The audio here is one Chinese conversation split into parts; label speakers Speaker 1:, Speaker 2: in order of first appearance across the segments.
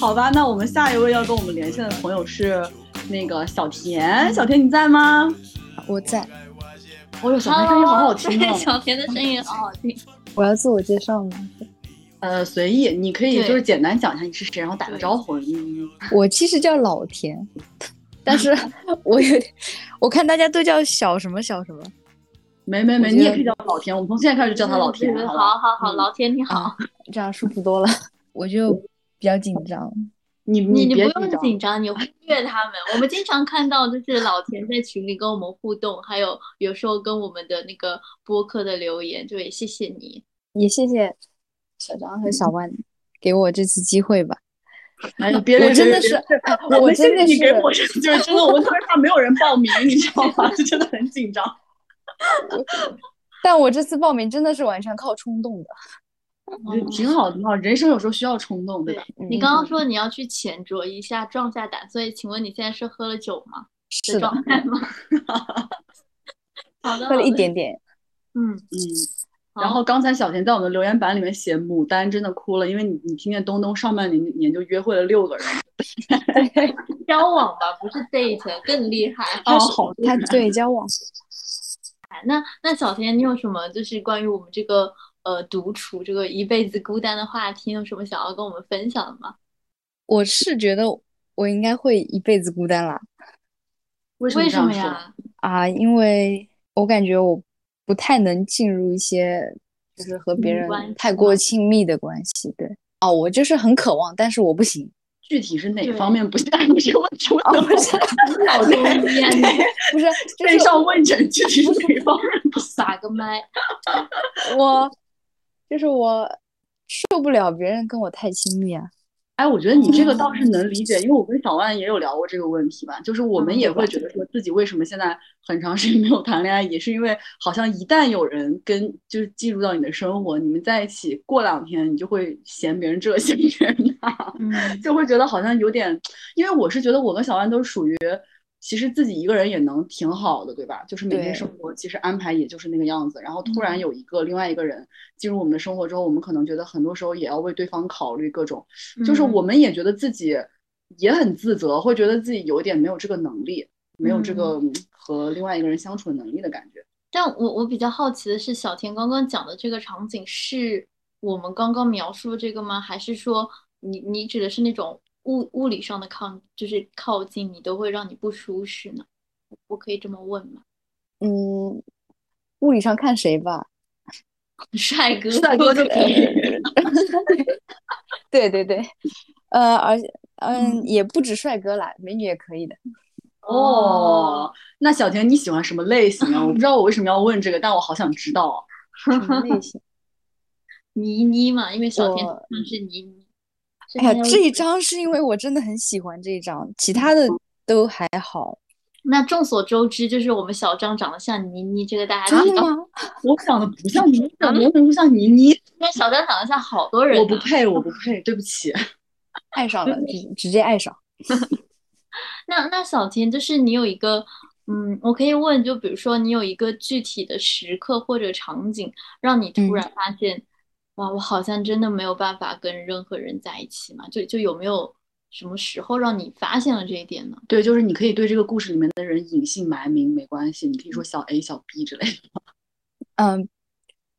Speaker 1: 好吧，那我们下一位要跟我们连线的朋友是那个小田，小田你在吗？
Speaker 2: 我在。
Speaker 1: 哦哟，小田声音好好听哦。
Speaker 3: 小田的声音好好听。
Speaker 2: 我要自我介绍吗？
Speaker 1: 呃，随意，你可以就是简单讲一下你是谁，然后打个招呼。
Speaker 2: 我其实叫老田，但是 我有点，我看大家都叫小什么小什么。
Speaker 1: 没没没，你也可以叫老田，我们从现在开始就叫他老田。
Speaker 3: 好好好，老田你好，
Speaker 2: 这样舒服多了。我就比较紧张。
Speaker 1: 你
Speaker 3: 你
Speaker 1: 你
Speaker 3: 不用紧张，你忽略他们。我们经常看到就是老田在群里跟我们互动，还有有时候跟我们的那个播客的留言，就也谢谢你，
Speaker 2: 也谢谢。小张和小万，给我这次机会吧。
Speaker 1: 哎呀，别人
Speaker 2: 真的是，我真的是，
Speaker 1: 就是真的，我们特别怕没有人报名，你知道吗？就真的很紧张。
Speaker 2: 但我这次报名真的是完全靠冲动的，
Speaker 1: 挺好挺，好，人生有时候需要冲动，对吧？
Speaker 3: 你刚刚说你要去浅酌一下，壮下胆，所以请问你现在是喝了酒吗？
Speaker 2: 是
Speaker 3: 状态吗？好的，
Speaker 2: 喝了一点点。
Speaker 3: 嗯
Speaker 1: 嗯。然后刚才小田在我们的留言板里面写牡丹真的哭了，因为你你听见东东上半年年就约会了六个人，
Speaker 3: 交往吧不是 date 更厉害
Speaker 2: 哦好他对交往。
Speaker 3: 那那小田你有什么就是关于我们这个呃独处这个一辈子孤单的话题，有什么想要跟我们分享的吗？
Speaker 2: 我是觉得我应该会一辈子孤单啦。
Speaker 1: 为
Speaker 3: 什么呀？
Speaker 2: 啊，因为我感觉我。不太能进入一些就是和别人太过亲密的关系，对哦，我就是很渴望，但是我不行。
Speaker 1: 具体是哪方面不行？这个问题我
Speaker 2: 不是
Speaker 3: 脑中烟，
Speaker 2: 不是
Speaker 1: 线上问诊，具体是哪方面不
Speaker 3: 撒个麦？
Speaker 2: 我就是我受不了别人跟我太亲密啊。
Speaker 1: 哎，我觉得你这个倒是能理解，因为我跟小万也有聊过这个问题吧，就是我们也会觉得说自己为什么现在很长时间没有谈恋爱，也是因为好像一旦有人跟就是进入到你的生活，你们在一起过两天，你就会嫌别人这 嫌别人那，就会觉得好像有点，因为我是觉得我跟小万都是属于。其实自己一个人也能挺好的，对吧？就是每天生活其实安排也就是那个样子。然后突然有一个另外一个人进入我们的生活之后，我们可能觉得很多时候也要为对方考虑各种，就是我们也觉得自己也很自责，会觉得自己有点没有这个能力，没有这个和另外一个人相处的能力的感觉。
Speaker 3: 但我我比较好奇的是，小田刚刚讲的这个场景是我们刚刚描述的这个吗？还是说你你指的是那种？物物理上的靠就是靠近你都会让你不舒适呢，我可以这么问吗？
Speaker 2: 嗯，物理上看谁吧，
Speaker 3: 帅哥，
Speaker 1: 帅哥就可以。
Speaker 2: 对对对，呃，而且嗯，也不止帅哥啦，美女也可以的。
Speaker 1: 哦，那小田你喜欢什么类型啊？我不知道我为什么要问这个，但我好想知道。
Speaker 2: 什么类型？
Speaker 3: 倪妮嘛，因为小田是倪妮。
Speaker 2: 哎呀，这一张是因为我真的很喜欢这一张，其他的都还好。
Speaker 3: 那众所周知，就是我们小张长得像倪妮，这个大家
Speaker 2: 知道吗？
Speaker 1: 我长得不像倪妮，我怎么不像倪妮？因
Speaker 3: 为小张长得像好多人。
Speaker 1: 我不配，我不 配，对不起。
Speaker 2: 爱上了，直直接爱上。
Speaker 3: 那那小田，就是你有一个，嗯，我可以问，就比如说你有一个具体的时刻或者场景，让你突然发现。哇，我好像真的没有办法跟任何人在一起嘛？就就有没有什么时候让你发现了这一点呢？
Speaker 1: 对，就是你可以对这个故事里面的人隐姓埋名，没关系，你可以说小 A、小 B 之类的。
Speaker 2: 嗯，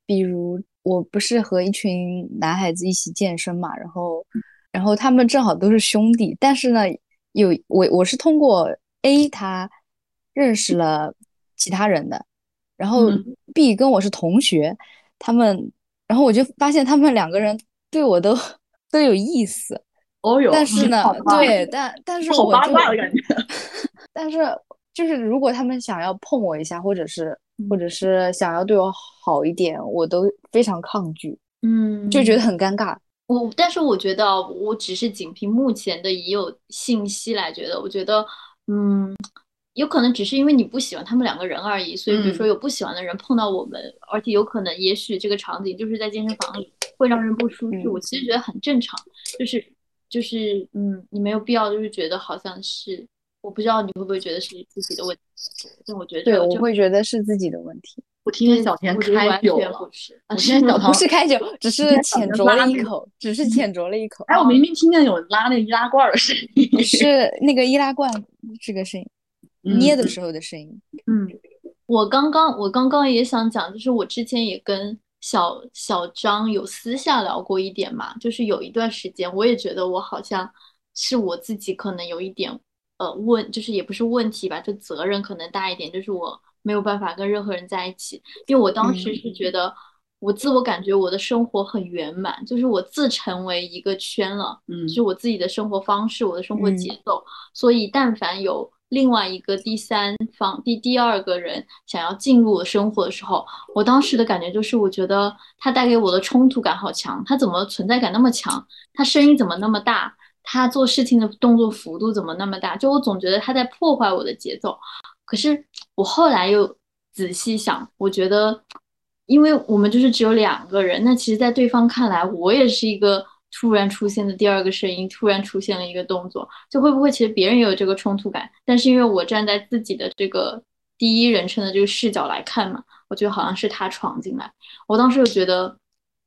Speaker 2: 比如我不是和一群男孩子一起健身嘛，然后然后他们正好都是兄弟，但是呢，有我我是通过 A 他认识了其他人的，然后 B 跟我是同学，他们。然后我就发现他们两个人对我都都有意思，
Speaker 1: 哦哟，
Speaker 2: 但是呢，对，但但是我就，但是就是如果他们想要碰我一下，或者是或者是想要对我好一点，我都非常抗拒，
Speaker 3: 嗯，
Speaker 2: 就觉得很尴尬。
Speaker 3: 我但是我觉得，我只是仅凭目前的已有信息来觉得，我觉得，嗯。有可能只是因为你不喜欢他们两个人而已，所以比如说有不喜欢的人碰到我们，而且有可能也许这个场景就是在健身房里会让人不舒适。我其实觉得很正常，就是就是嗯，你没有必要就是觉得好像是我不知道你会不会觉得是自己的问题，但我觉得
Speaker 2: 对，我会觉得是自己的问题。
Speaker 1: 我听见小田开酒了，
Speaker 3: 不是，
Speaker 1: 我听见小 唐
Speaker 2: 不是开酒，只是浅酌了一口，只是浅酌了一口。
Speaker 1: 哎，我明明听见有拉那个易拉罐的声音，
Speaker 2: 是那个易拉罐这个声音，捏的时候的声音。
Speaker 3: 嗯，我刚刚我刚刚也想讲，就是我之前也跟小小张有私下聊过一点嘛，就是有一段时间，我也觉得我好像是我自己可能有一点呃问，就是也不是问题吧，就责任可能大一点，就是我。没有办法跟任何人在一起，因为我当时是觉得我自我感觉我的生活很圆满，就是我自成为一个圈了，嗯，就是我自己的生活方式，我的生活节奏。所以，但凡有另外一个第三方、第第二个人想要进入我生活的时候，我当时的感觉就是，我觉得他带给我的冲突感好强，他怎么存在感那么强？他声音怎么那么大？他做事情的动作幅度怎么那么大？就我总觉得他在破坏我的节奏。可是我后来又仔细想，我觉得，因为我们就是只有两个人，那其实，在对方看来，我也是一个突然出现的第二个声音，突然出现了一个动作，就会不会其实别人也有这个冲突感？但是因为我站在自己的这个第一人称的这个视角来看嘛，我觉得好像是他闯进来。我当时就觉得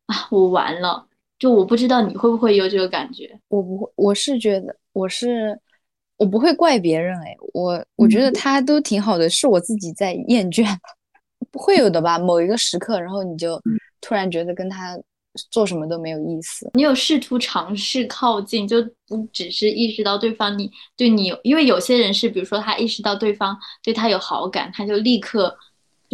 Speaker 3: 啊，我完了。就我不知道你会不会有这个感觉？
Speaker 2: 我不会，我是觉得我是。我不会怪别人哎，我我觉得他都挺好的，是我自己在厌倦，不会有的吧？某一个时刻，然后你就突然觉得跟他做什么都没有意思。
Speaker 3: 你有试图尝试靠近，就不只是意识到对方你对你，因为有些人是，比如说他意识到对方对他有好感，他就立刻。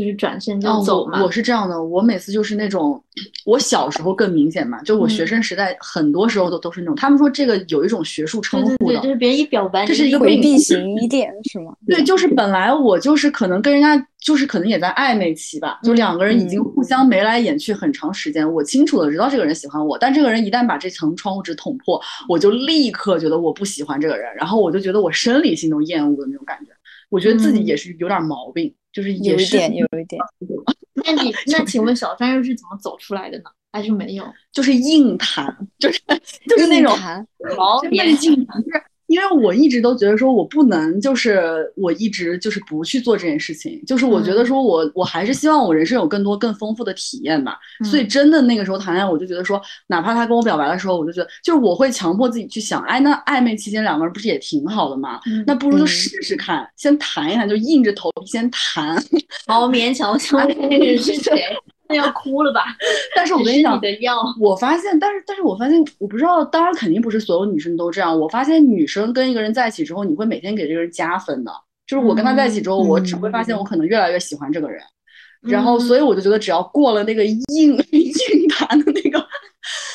Speaker 3: 就是转身就走嘛。
Speaker 1: 我是这样的，我每次就是那种，我小时候更明显嘛，就我学生时代，很多时候都都是那种。他们说这个有一种学术称呼
Speaker 3: 的，就是别人一表白，
Speaker 1: 这是一个
Speaker 2: 回避型依恋，是吗？
Speaker 1: 对，就是本来我就是可能跟人家就是可能也在暧昧期吧，就两个人已经互相眉来眼去很长时间，我清楚的知道这个人喜欢我，但这个人一旦把这层窗户纸捅破，我就立刻觉得我不喜欢这个人，然后我就觉得我生理性都厌恶的那种感觉，我觉得自己也是有点毛病。就是
Speaker 2: 有一点，有一点。
Speaker 3: 那你那请问小三又是怎么走出来的呢？还是没有？
Speaker 1: 就是硬谈，就是就是那种
Speaker 3: 毛
Speaker 1: 言硬谈，就是。因为我一直都觉得说，我不能就是我一直就是不去做这件事情，就是我觉得说我我还是希望我人生有更多更丰富的体验吧。所以真的那个时候谈恋爱，我就觉得说，哪怕他跟我表白的时候，我就觉得就是我会强迫自己去想，哎，那暧昧期间两个人不是也挺好的吗？那不如就试试看，先谈一谈，就硬着头皮先谈。
Speaker 3: 好勉强，我想问那个人是谁？要哭了吧？
Speaker 1: 但是我跟你讲，我发现，但是但是我发现，我不知道，当然肯定不是所有女生都这样。我发现女生跟一个人在一起之后，你会每天给这个人加分的。就是我跟他在一起之后，我只会发现我可能越来越喜欢这个人。然后，所以我就觉得，只要过了那个硬 硬谈的那个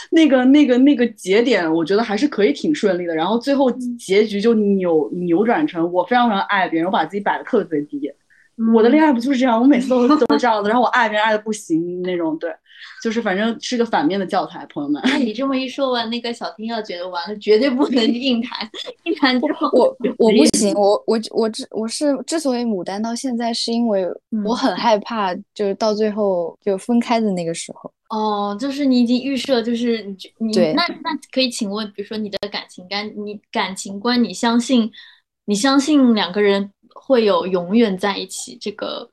Speaker 1: 那个那个那个节点，我觉得还是可以挺顺利的。然后最后结局就扭扭转成我非常非常爱别人，我把自己摆的特别低。我的恋爱不就是这样？我每次都 都是这样的，然后我爱别人爱的不行那种，对，就是反正是个反面的教材，朋友们。
Speaker 3: 那你这么一说完，那个小听要觉得完了，绝对不能 硬谈，硬谈之后
Speaker 2: 我我不行，我我我之我是之所以牡丹到现在，是因为我很害怕，就是到最后就分开的那个时候。
Speaker 3: 哦，就是你已经预设，就是你你那那可以请问，比如说你的感情观，你感情观，你相信你相信两个人？会有永远在一起，这个，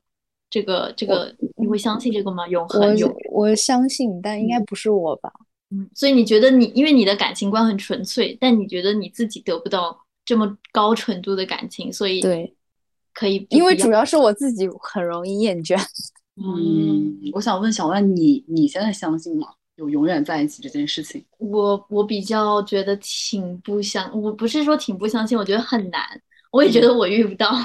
Speaker 3: 这个，这个，你会相信这个吗？永恒永，
Speaker 2: 我相信，但应该不是我吧？
Speaker 3: 嗯，所以你觉得你，因为你的感情观很纯粹，但你觉得你自己得不到这么高纯度的感情，所以
Speaker 2: 对，
Speaker 3: 可以，
Speaker 2: 因为主要是我自己很容易厌倦。
Speaker 1: 嗯，我想问小万，你你现在相信吗？有永远在一起这件事情？
Speaker 3: 我我比较觉得挺不相，我不是说挺不相信，我觉得很难。我也觉得我遇不到，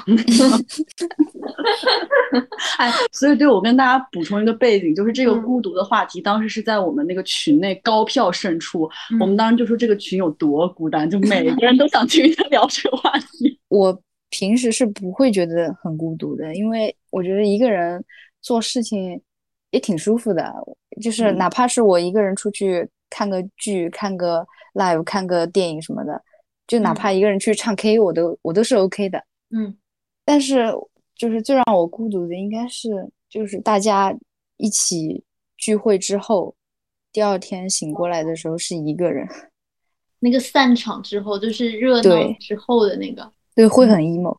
Speaker 1: 哎，所以对我跟大家补充一个背景，就是这个孤独的话题，当时是在我们那个群内高票胜出。我们当时就说这个群有多孤单，就每个人都想听他聊这个话题。
Speaker 2: 我平时是不会觉得很孤独的，因为我觉得一个人做事情也挺舒服的，就是哪怕是我一个人出去看个剧、看个 live、看个电影什么的。就哪怕一个人去唱 K，我都我都是 OK 的，
Speaker 3: 嗯。
Speaker 2: 但是就是最让我孤独的，应该是就是大家一起聚会之后，第二天醒过来的时候是一个人。
Speaker 3: 那个散场之后，就是热闹之后的那个，
Speaker 2: 对，会很 emo。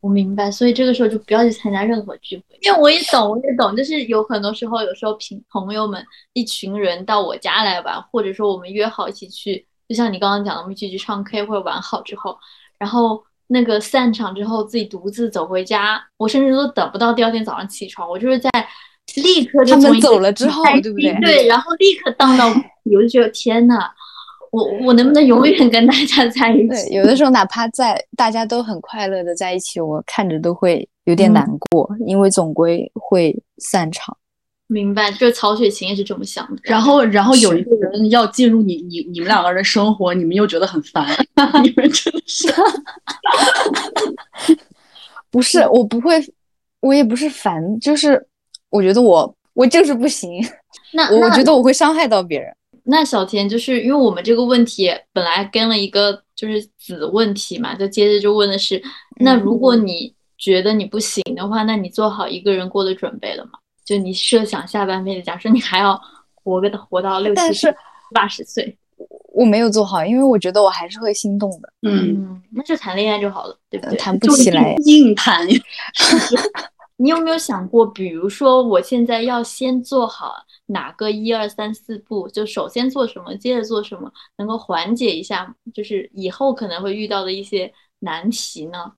Speaker 3: 我明白，所以这个时候就不要去参加任何聚会，因为我也懂，我也懂，就是有很多时候，有时候朋朋友们一群人到我家来玩，或者说我们约好一起去，就像你刚刚讲的，我们一起去唱 K 或者玩好之后，然后那个散场之后自己独自走回家，我甚至都等不到第二天早上起床，我就是在立刻就
Speaker 2: 他们走了之后，对不对？
Speaker 3: 对，然后立刻荡到，我就觉得天呐。我我能不能永远跟大家在一起？
Speaker 2: 对，有的时候哪怕在大家都很快乐的在一起，我看着都会有点难过，因为总归会散场。
Speaker 3: 明白，就是曹雪芹也是这么想的。
Speaker 1: 然后，然后有一个人要进入你你你们两个人的生活，你们又觉得很烦，你们真的是。
Speaker 2: 不是，我不会，我也不是烦，就是我觉得我我就是不行。
Speaker 3: 那
Speaker 2: 我觉得我会伤害到别人。
Speaker 3: 那小田就是因为我们这个问题本来跟了一个就是子问题嘛，就接着就问的是，那如果你觉得你不行的话，那你做好一个人过的准备了吗？就你设想下半辈子，假设你还要活个活到六七十、八十岁，
Speaker 2: 我没有做好，因为我觉得我还是会心动的。
Speaker 3: 嗯，那就谈恋爱就好了，对不对？
Speaker 2: 谈不起来，
Speaker 1: 硬谈。
Speaker 3: 你有没有想过，比如说我现在要先做好？哪个一二三四步，就首先做什么，接着做什么，能够缓解一下，就是以后可能会遇到的一些难题呢？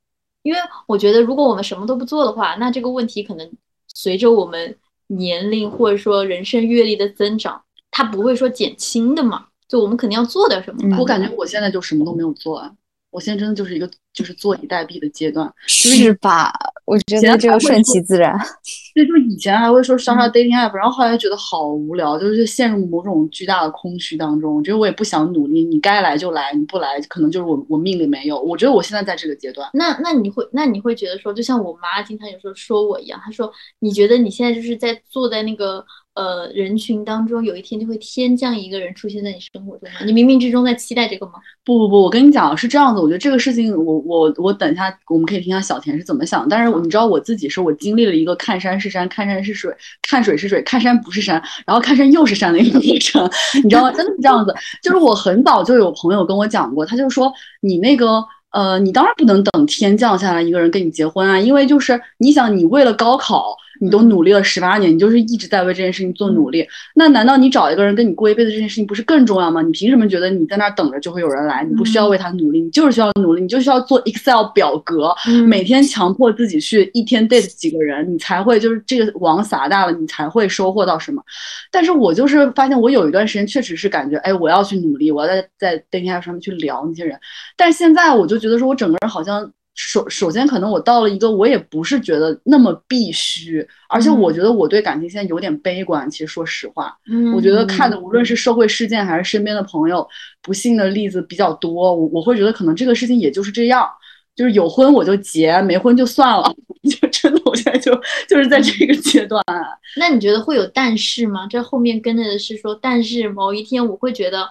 Speaker 3: 因为我觉得，如果我们什么都不做的话，那这个问题可能随着我们年龄或者说人生阅历的增长，它不会说减轻的嘛。就我们肯定要做点什么吧。
Speaker 1: 我感觉我现在就什么都没有做啊。我现在真的就是一个就是坐以待毙的阶段，
Speaker 2: 是吧？我觉得这个顺其自然。
Speaker 1: 对，就以前还会说刷刷 dating app，然后后来觉得好无聊，就是陷入某种巨大的空虚当中。我觉得我也不想努力，你该来就来，你不来可能就是我我命里没有。我觉得我现在在这个阶段。
Speaker 3: 那那你会那你会觉得说，就像我妈经常有时候说我一样，她说你觉得你现在就是在坐在那个。呃，人群当中有一天就会天降一个人出现在你生活中吗？你冥冥之中在期待这个吗？
Speaker 1: 不不不，我跟你讲是这样子，我觉得这个事情，我我我等一下我们可以听下小田是怎么想。但是你知道我自己是我经历了一个看山是山，看山是水，看水是水，看山不是山，然后看山又是山的一个过程，你知道吗？真的是这样子。就是我很早就有朋友跟我讲过，他就说你那个呃，你当然不能等天降下来一个人跟你结婚啊，因为就是你想你为了高考。你都努力了十八年，你就是一直在为这件事情做努力。那难道你找一个人跟你过一辈子这件事情不是更重要吗？你凭什么觉得你在那儿等着就会有人来？你不需要为他努力，你就是需要努力，你就需要做 Excel 表格，每天强迫自己去一天 date 几个人，你才会就是这个网撒大了，你才会收获到什么。但是我就是发现，我有一段时间确实是感觉，哎，我要去努力，我要在在 dating app 上面去聊那些人。但是现在我就觉得说，我整个人好像。首首先，可能我到了一个我也不是觉得那么必须，而且我觉得我对感情现在有点悲观。其实说实话，嗯，我觉得看的无论是社会事件还是身边的朋友不幸的例子比较多，我我会觉得可能这个事情也就是这样，就是有婚我就结，没婚就算了。就真的，我现在就就是在这个阶段。
Speaker 3: 那你觉得会有但是吗？这后面跟着的是说，但是某一天我会觉得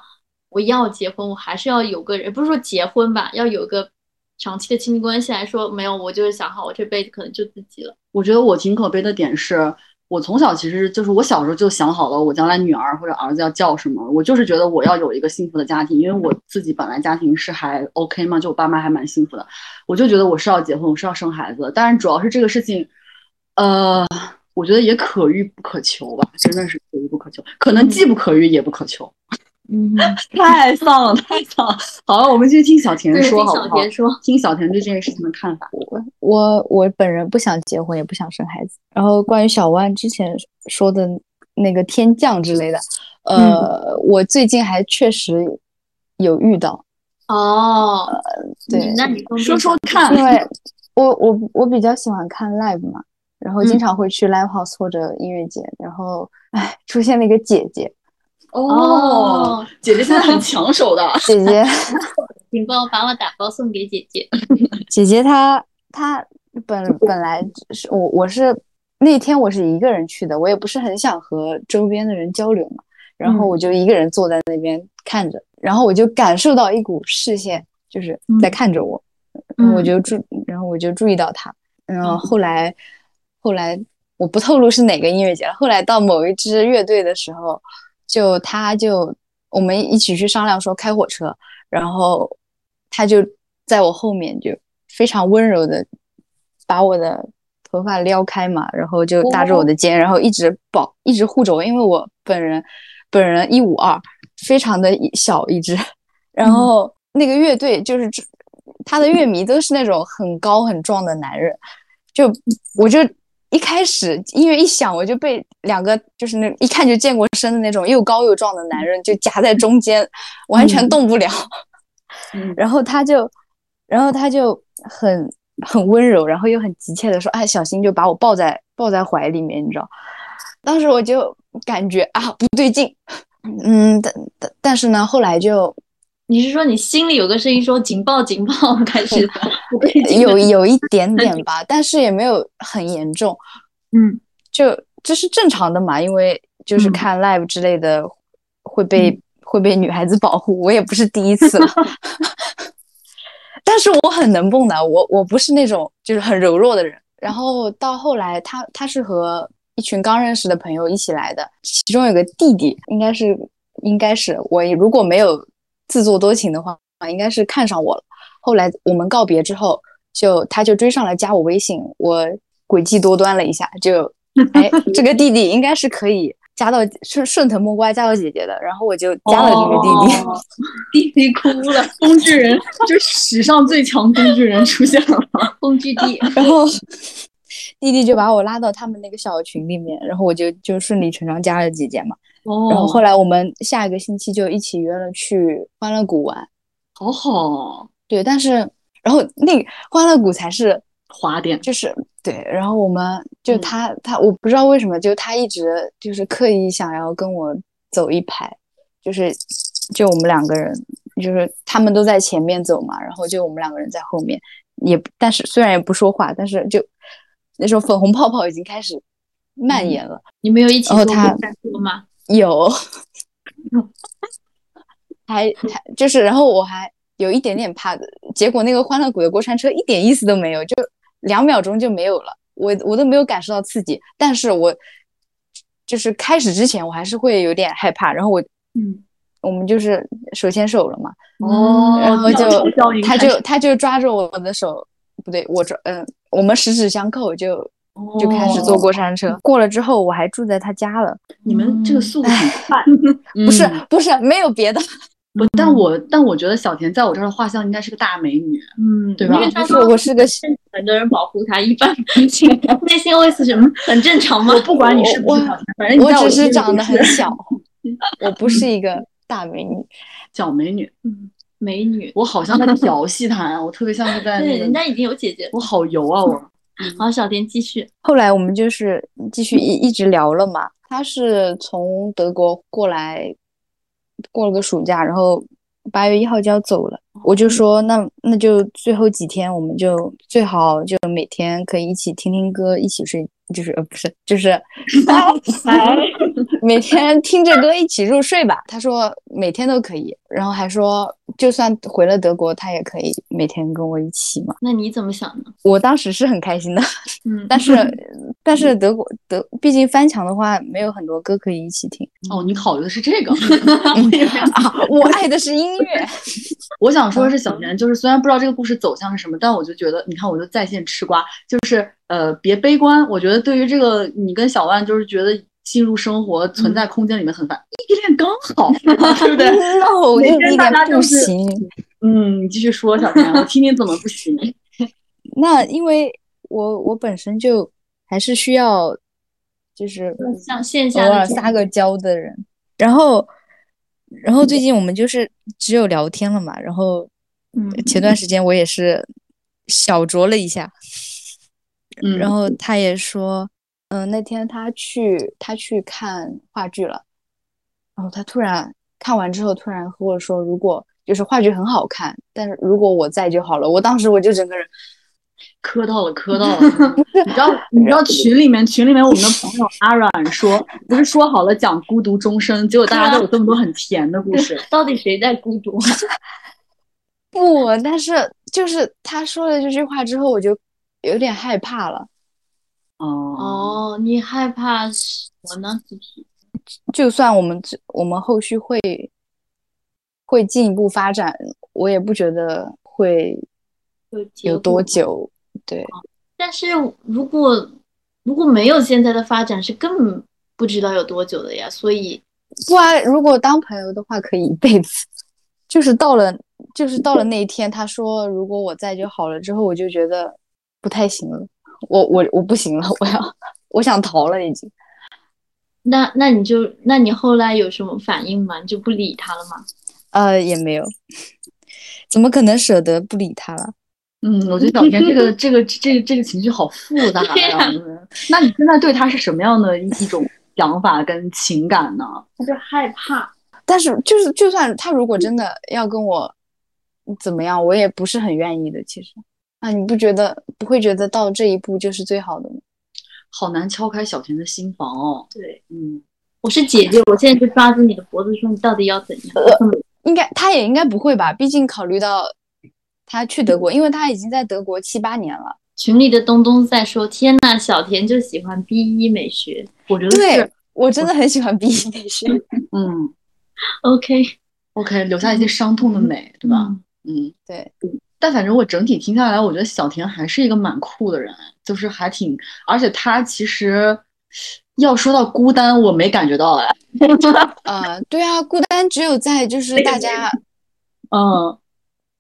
Speaker 3: 我要结婚，我还是要有个人，不是说结婚吧，要有个。长期的亲密关系来说，没有，我就是想好，我这辈子可能就自己了。
Speaker 1: 我觉得我挺可悲的点是，我从小其实就是我小时候就想好了，我将来女儿或者儿子要叫什么。我就是觉得我要有一个幸福的家庭，因为我自己本来家庭是还 OK 嘛，就我爸妈还蛮幸福的。我就觉得我是要结婚，我是要生孩子。但是主要是这个事情，呃，我觉得也可遇不可求吧，真的是可遇不可求，可能既不可遇也不可求。
Speaker 3: 嗯，
Speaker 1: 太丧了，太丧。好了，我们继续听小田说，好不好？听小田对这件事情的看法。
Speaker 2: 我我我本人不想结婚，也不想生孩子。然后关于小万之前说的那个天降之类的，呃，我最近还确实有遇到。
Speaker 3: 哦，
Speaker 2: 对，
Speaker 3: 那你
Speaker 1: 说说看，
Speaker 2: 因为我我我比较喜欢看 live 嘛，然后经常会去 live house 或者音乐节，然后哎，出现了一个姐姐。
Speaker 1: 哦，姐姐现在很抢手的。
Speaker 2: 姐姐，
Speaker 3: 请帮我把我打包送给姐姐。
Speaker 2: 姐姐她她本本来是我我是那天我是一个人去的，我也不是很想和周边的人交流嘛，然后我就一个人坐在那边看着，然后我就感受到一股视线就是在看着我，我就注然后我就注意到他，然后后来后来我不透露是哪个音乐节了，后来到某一支乐队的时候。就他就我们一起去商量说开火车，然后他就在我后面就非常温柔的把我的头发撩开嘛，然后就搭着我的肩，然后一直抱，一直护着我，因为我本人本人一五二，非常的小一只，然后那个乐队就是他的乐迷都是那种很高很壮的男人，就我就。一开始音乐一响，我就被两个就是那一看就见过身的那种又高又壮的男人就夹在中间，完全动不了。然后他就，然后他就很很温柔，然后又很急切的说：“哎，小心！”就把我抱在抱在怀里面，你知道。当时我就感觉啊不对劲，嗯，但但但是呢，后来就。
Speaker 3: 你是说你心里有个声音说警报警报开始的？
Speaker 2: 有有一点点吧，但是也没有很严重。
Speaker 3: 嗯，
Speaker 2: 就这是正常的嘛，因为就是看 live 之类的会被会被女孩子保护，我也不是第一次了。但是我很能蹦的，我我不是那种就是很柔弱的人。然后到后来，他他是和一群刚认识的朋友一起来的，其中有个弟弟，应该是应该是我如果没有。自作多情的话，应该是看上我了。后来我们告别之后，就他就追上来加我微信，我诡计多端了一下，就 哎，这个弟弟应该是可以加到顺顺藤摸瓜加到姐姐的，然后我就加了这个弟
Speaker 3: 弟。弟弟哭了，
Speaker 1: 工具人就史上最强工具人出现了，
Speaker 3: 工具弟。
Speaker 2: 然后弟弟就把我拉到他们那个小群里面，然后我就就顺理成章加了姐姐嘛。然后后来我们下一个星期就一起约了去欢乐谷玩，
Speaker 1: 好好。
Speaker 2: 对，但是然后那欢乐谷才是
Speaker 1: 滑点，
Speaker 2: 就是对。然后我们就他他我不知道为什么，就他一直就是刻意想要跟我走一排，就是就我们两个人，就是他们都在前面走嘛，然后就我们两个人在后面，也但是虽然也不说话，但是就那时候粉红泡泡已经开始蔓延了。
Speaker 3: 你没有一起
Speaker 2: 做过
Speaker 3: 吗？
Speaker 2: 有，还还就是，然后我还有一点点怕的，结果那个欢乐谷的过山车一点意思都没有，就两秒钟就没有了，我我都没有感受到刺激，但是我就是开始之前我还是会有点害怕，然后我
Speaker 3: 嗯，
Speaker 2: 我们就是手牵手了嘛，
Speaker 3: 哦，
Speaker 2: 然后就他就他就抓着我的手，不对，我抓嗯，我们十指相扣就。就开始坐过山车，过了之后我还住在他家了。
Speaker 1: 你们这个速度很快，
Speaker 2: 不是不是没有别的。
Speaker 1: 不，但我但我觉得小田在我这儿的画像应该是个大美女，
Speaker 3: 嗯，
Speaker 1: 对吧？
Speaker 3: 因为他说
Speaker 2: 我是个
Speaker 3: 很多人保护他，一般 内心内心 OS 什么很正常吗？
Speaker 1: 我不管你是不是小田，反正
Speaker 2: 我只是长得很小，我不是一个大美女，
Speaker 1: 小美女，
Speaker 3: 嗯，美女。
Speaker 1: 我好像在调戏他，我特别像是在
Speaker 3: 对，人家已经有姐姐，
Speaker 1: 我好油啊我。
Speaker 3: 好，小田继续。
Speaker 2: 后来我们就是继续一一直聊了嘛。他是从德国过来，过了个暑假，然后八月一号就要走了。我就说，那那就最后几天，我们就最好就每天可以一起听听歌，一起睡。就是呃不是就是 每天听着歌一起入睡吧。他说每天都可以，然后还说就算回了德国，他也可以每天跟我一起嘛。
Speaker 3: 那你怎么想呢？
Speaker 2: 我当时是很开心的，
Speaker 3: 嗯，
Speaker 2: 但是 但是德国德毕竟翻墙的话，没有很多歌可以一起听。
Speaker 1: 哦，你考虑的是这个
Speaker 2: 啊？我爱的是音乐。
Speaker 1: 我想说的是小年，就是虽然不知道这个故事走向是什么，但我就觉得，你看我就在线吃瓜，就是呃别悲观，我觉得。对于这个，你跟小万就是觉得进入生活存在空间里面很烦，异地恋刚好，对不对
Speaker 2: ？no，异地恋不行。
Speaker 1: 嗯，你继续说，小天，我听听怎么不行。
Speaker 2: 那因为我我本身就还是需要，就是
Speaker 3: 像线下
Speaker 2: 偶尔撒个娇的人。然后，然后最近我们就是只有聊天了嘛。然后，
Speaker 3: 嗯，
Speaker 2: 前段时间我也是小酌了一下。
Speaker 1: 嗯，
Speaker 2: 然后他也说，嗯，那天他去他去看话剧了，然后他突然看完之后，突然和我说，如果就是话剧很好看，但是如果我在就好了。我当时我就整个人
Speaker 1: 磕到了，磕到了。你知道，你知道群里面群里面我们的朋友阿软说，不是说好了讲孤独终生，结果大家都有这么多很甜的故事，
Speaker 3: 到底谁在孤独？
Speaker 2: 不，但是就是他说了这句话之后，我就。有点害怕了，
Speaker 1: 哦
Speaker 3: 哦，你害怕什么呢？
Speaker 2: 就算我们我们后续会会进一步发展，我也不觉得会有多久。对，
Speaker 3: 但是如果如果没有现在的发展，是根本不知道有多久的呀。所以
Speaker 2: 不啊，如果当朋友的话，可以一辈子。就是到了，就是到了那一天，他说如果我在就好了之后，我就觉得不太行了。我我我不行了，我要我想逃了已经。
Speaker 3: 那那你就那你后来有什么反应吗？你就不理他了吗？
Speaker 2: 呃，也没有。怎么可能舍得不理他了？
Speaker 1: 嗯，我觉得小天这个这个这个这个情绪好复杂 呀。那你现在对他是什么样的一种想法跟情感呢？
Speaker 3: 他就害怕。
Speaker 2: 但是就是就算他如果真的要跟我怎么样，我也不是很愿意的。其实啊，你不觉得不会觉得到这一步就是最好的吗？
Speaker 1: 好难敲开小田的心房哦。
Speaker 3: 对，嗯，我是姐姐，我现在就抓住你的脖子说，你到底要怎样？
Speaker 2: 应该他也应该不会吧？毕竟考虑到他去德国，因为他已经在德国七八年了。
Speaker 3: 群里的东东在说：“天呐，小田就喜欢 B 一美学。”我觉得
Speaker 2: 对我真的很喜欢 B 一美学。
Speaker 1: 嗯
Speaker 3: ，OK
Speaker 1: OK，留下一些伤痛的美，对吧？嗯，
Speaker 2: 对。
Speaker 1: 但反正我整体听下来，我觉得小田还是一个蛮酷的人，就是还挺，而且他其实。要说到孤单，我没感觉到哎。
Speaker 2: 啊，对啊，孤单只有在就是大家，
Speaker 1: 嗯，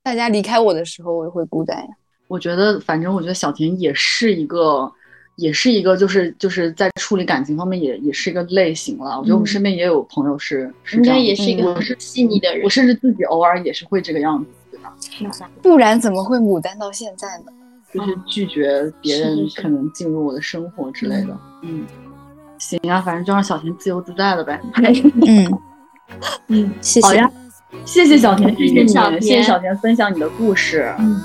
Speaker 2: 大家离开我的时候，我会孤单呀。
Speaker 1: 我觉得，反正我觉得小田也是一个，也是一个，就是就是在处理感情方面也也是一个类型了。我觉得我们身边也有朋友是，
Speaker 3: 应该也是一个很细腻的人。
Speaker 1: 我甚至自己偶尔也是会这个样子？
Speaker 2: 不然怎么会牡丹到现在呢？
Speaker 1: 就是拒绝别人可能进入我的生活之类的，嗯。行啊，反正就让小田自由自在了呗。
Speaker 2: 嗯 嗯，谢谢。
Speaker 1: 好呀，谢谢小田，
Speaker 3: 谢谢小田，
Speaker 1: 谢谢小田分享你的故事。
Speaker 3: 嗯。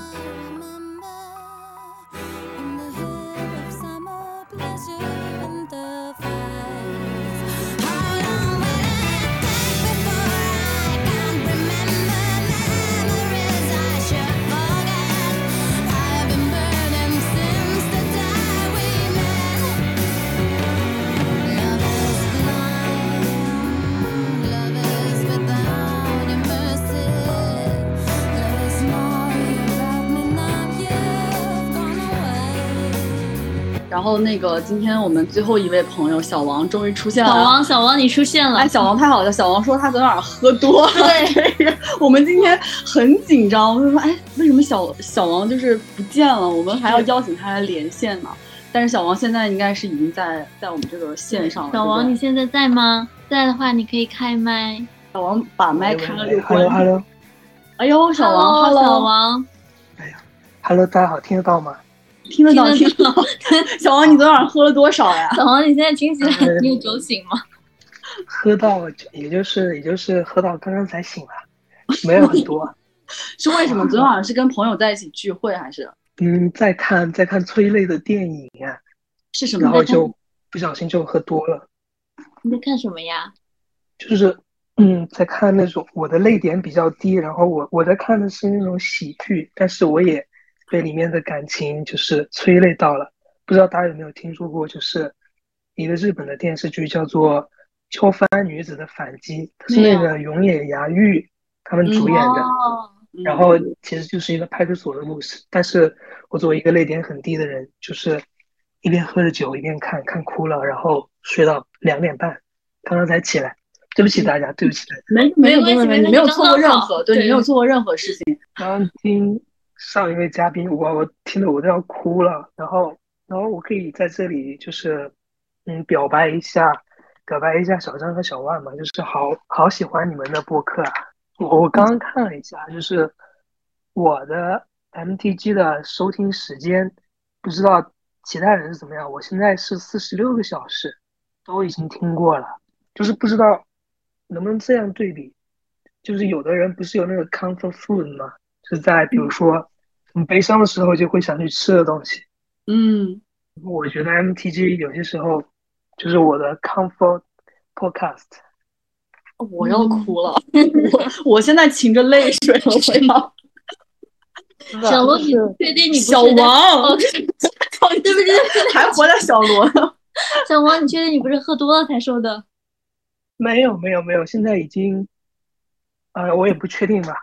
Speaker 1: 然后那个，今天我们最后一位朋友小王终于出现了。
Speaker 3: 小王，小王，你出现了！
Speaker 1: 哎，小王太好了！小王说他昨天晚上喝多了。对，我们今天很紧张。我说，哎，为什么小小王就是不见了？我们还要邀请他来连线呢。但是小王现在应该是已经在在我们这个线上了。
Speaker 3: 小王，你现在在吗？在的话，你可以开麦。
Speaker 1: 小王把麦开了就关。
Speaker 4: Hello，Hello。
Speaker 1: 哎呦，小王，Hello，
Speaker 3: 小王。
Speaker 4: 哎呀，Hello，大家好，听得到吗？
Speaker 1: 听得到，听得到。小王，你昨晚喝了多少呀？
Speaker 3: 小王，你现在清醒？你有酒醒吗？
Speaker 4: 喝到，也就是也就是喝到刚刚才醒了，没有很多。
Speaker 1: 是为什么？昨天晚上是跟朋友在一起聚会，还是？
Speaker 4: 嗯，在看在看催泪的电影啊。
Speaker 1: 是什么？
Speaker 4: 然后就不小心就喝多了。
Speaker 3: 你在看什么呀？
Speaker 4: 就是嗯，在看那种我的泪点比较低，然后我我在看的是那种喜剧，但是我也。被里面的感情就是催泪到了，不知道大家有没有听说过，就是一个日本的电视剧叫做《秋帆女子的反击》，是那个永野芽郁他们主演的，然后其实就是一个派出所的故事。但是我作为一个泪点很低的人，就是一边喝着酒一边看，看哭了，然后睡到两点半，刚刚才起来。对不起大家，对不起大家，
Speaker 1: 没没有没有没有错过任何，对你，没有做过任何事情。
Speaker 4: 刚刚听。上一位嘉宾，我我听得我都要哭了。然后，然后我可以在这里就是，嗯，表白一下，表白一下小张和小万嘛，就是好好喜欢你们的播客啊。我我刚刚看了一下，就是我的 MTG 的收听时间，不知道其他人是怎么样。我现在是四十六个小时，都已经听过了，就是不知道能不能这样对比，就是有的人不是有那个 comfort food 吗？是在比如说。很悲伤的时候就会想去吃的东西，
Speaker 1: 嗯，
Speaker 4: 我觉得 MTG 有些时候就是我的 comfort podcast。
Speaker 1: 我要哭了，我我现在噙着泪水了，我要。
Speaker 3: 小罗，你确定你不是
Speaker 1: 小王？
Speaker 3: 对不对？
Speaker 1: 还活在小罗呢。
Speaker 3: 小王，你确定你不是喝多了才说的？
Speaker 4: 没有，没有，没有，现在已经，呃，我也不确定吧，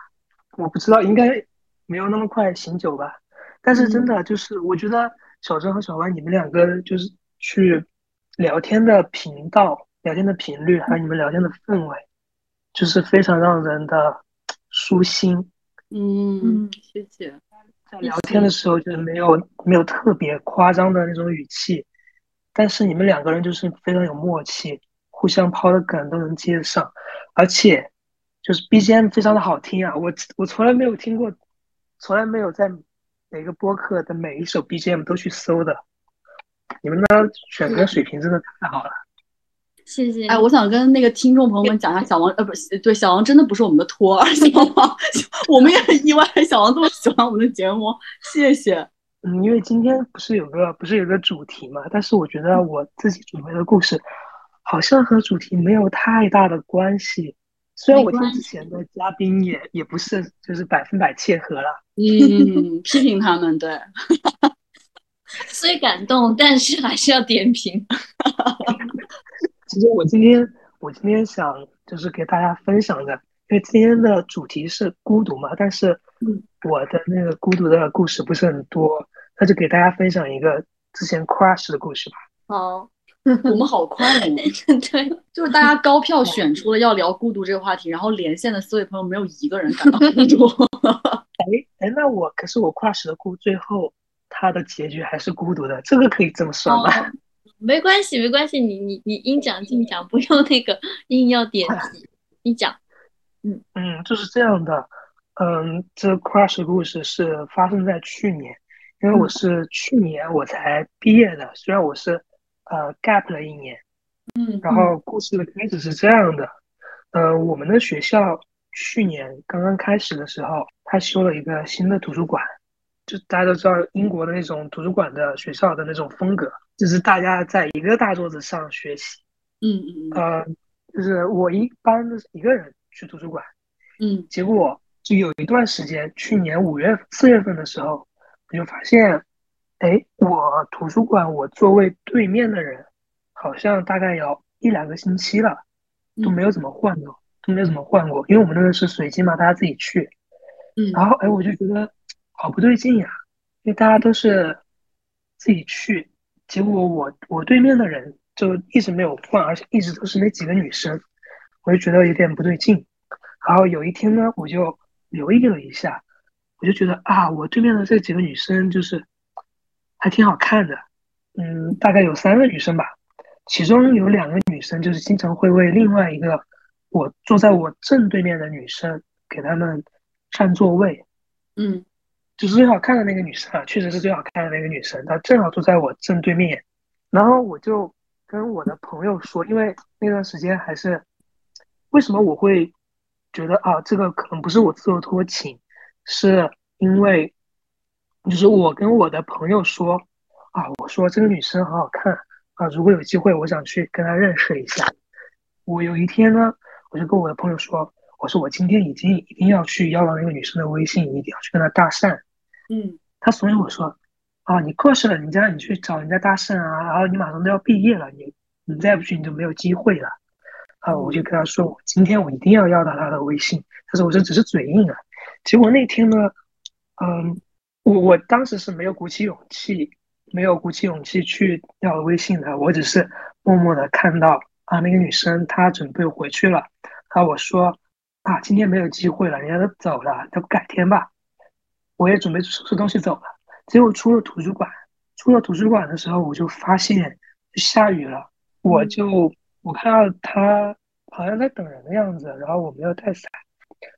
Speaker 4: 我不知道，应该。没有那么快醒酒吧，但是真的就是，我觉得小郑和小歪，你们两个就是去聊天的频道、聊天的频率，还有你们聊天的氛围，就是非常让人的舒心。
Speaker 1: 嗯，谢谢。
Speaker 4: 在聊天的时候，就是没有没有特别夸张的那种语气，但是你们两个人就是非常有默契，互相抛的梗都能接得上，而且就是 BGM 非常的好听啊！我我从来没有听过，从来没有在每个播客的每一首 BGM 都去搜的，你们的选歌水平真的太好了。
Speaker 3: 谢谢。
Speaker 1: 哎，我想跟那个听众朋友们讲一下，小王呃不是对小王真的不是我们的托儿，小王我们也很意外，小王这么喜欢我们的节目，谢谢。
Speaker 4: 嗯，因为今天不是有个不是有个主题嘛，但是我觉得我自己准备的故事好像和主题没有太大的关系，虽然我听之前的嘉宾也也不是就是百分百切合了。
Speaker 1: 嗯，批评他们对，
Speaker 3: 虽感动，但是还是要点评。
Speaker 4: 其实我今天我今天想就是给大家分享的，因为今天的主题是孤独嘛，但是我的那个孤独的故事不是很多，那就给大家分享一个之前 crush 的故事吧。
Speaker 3: 好，
Speaker 1: 我们好快哦。
Speaker 3: 对，
Speaker 1: 就是大家高票选出了要聊孤独这个话题，然后连线的四位朋友没有一个人感到孤独。
Speaker 4: 哎哎，那我可是我 crush 的孤，最后他的结局还是孤独的，这个可以这么算吗？
Speaker 3: 没关系，没关系，你你你应讲尽讲，不用那个硬要点题，你讲。
Speaker 4: 嗯嗯，就是这样的。嗯，这 crush 故事是发生在去年，因为我是去年我才毕业的，虽然我是呃 gap 了一年。
Speaker 3: 嗯。
Speaker 4: 然后故事的开始是这样的，呃，我们的学校去年刚刚开始的时候，他修了一个新的图书馆，就大家都知道英国的那种图书馆的学校的那种风格。就是大家在一个大桌子上学习，
Speaker 1: 嗯嗯
Speaker 4: 呃，就是我一般都是一个人去图书馆，
Speaker 1: 嗯，
Speaker 4: 结果就有一段时间，去年五月四月份的时候，我就发现，哎，我图书馆我座位对面的人，好像大概有一两个星期了，都没有怎么换过，都没有怎么换过，因为我们那个是随机嘛，大家自己去，
Speaker 1: 嗯，
Speaker 4: 然后哎，我就觉得好不对劲呀，因为大家都是自己去。结果我我对面的人就一直没有换，而且一直都是那几个女生，我就觉得有点不对劲。然后有一天呢，我就留意了一下，我就觉得啊，我对面的这几个女生就是还挺好看的，嗯，大概有三个女生吧，其中有两个女生就是经常会为另外一个我坐在我正对面的女生给他们占座位，
Speaker 1: 嗯。
Speaker 4: 就是最好看的那个女生啊，确实是最好看的那个女生，她正好坐在我正对面，然后我就跟我的朋友说，因为那段时间还是为什么我会觉得啊，这个可能不是我自作多情，是因为就是我跟我的朋友说啊，我说这个女生很好看啊，如果有机会，我想去跟她认识一下。我有一天呢，我就跟我的朋友说，我说我今天已经一定要去要到那个女生的微信，一定要去跟她搭讪。
Speaker 1: 嗯，
Speaker 4: 他怂恿我说：“啊，你过去了人家，你去找人家搭讪啊，然后你马上都要毕业了，你你再不去你就没有机会了。”啊，我就跟他说：“我今天我一定要要到她的微信。”他说：“我这只是嘴硬啊。”结果那天呢，嗯，我我当时是没有鼓起勇气，没有鼓起勇气去要微信的，我只是默默的看到啊，那个女生她准备回去了，啊，我说：“啊，今天没有机会了，人家都走了，要不改天吧。”我也准备收拾东西走了，结果出了图书馆，出了图书馆的时候，我就发现下雨了。我就我看到她好像在等人的样子，然后我没有带伞，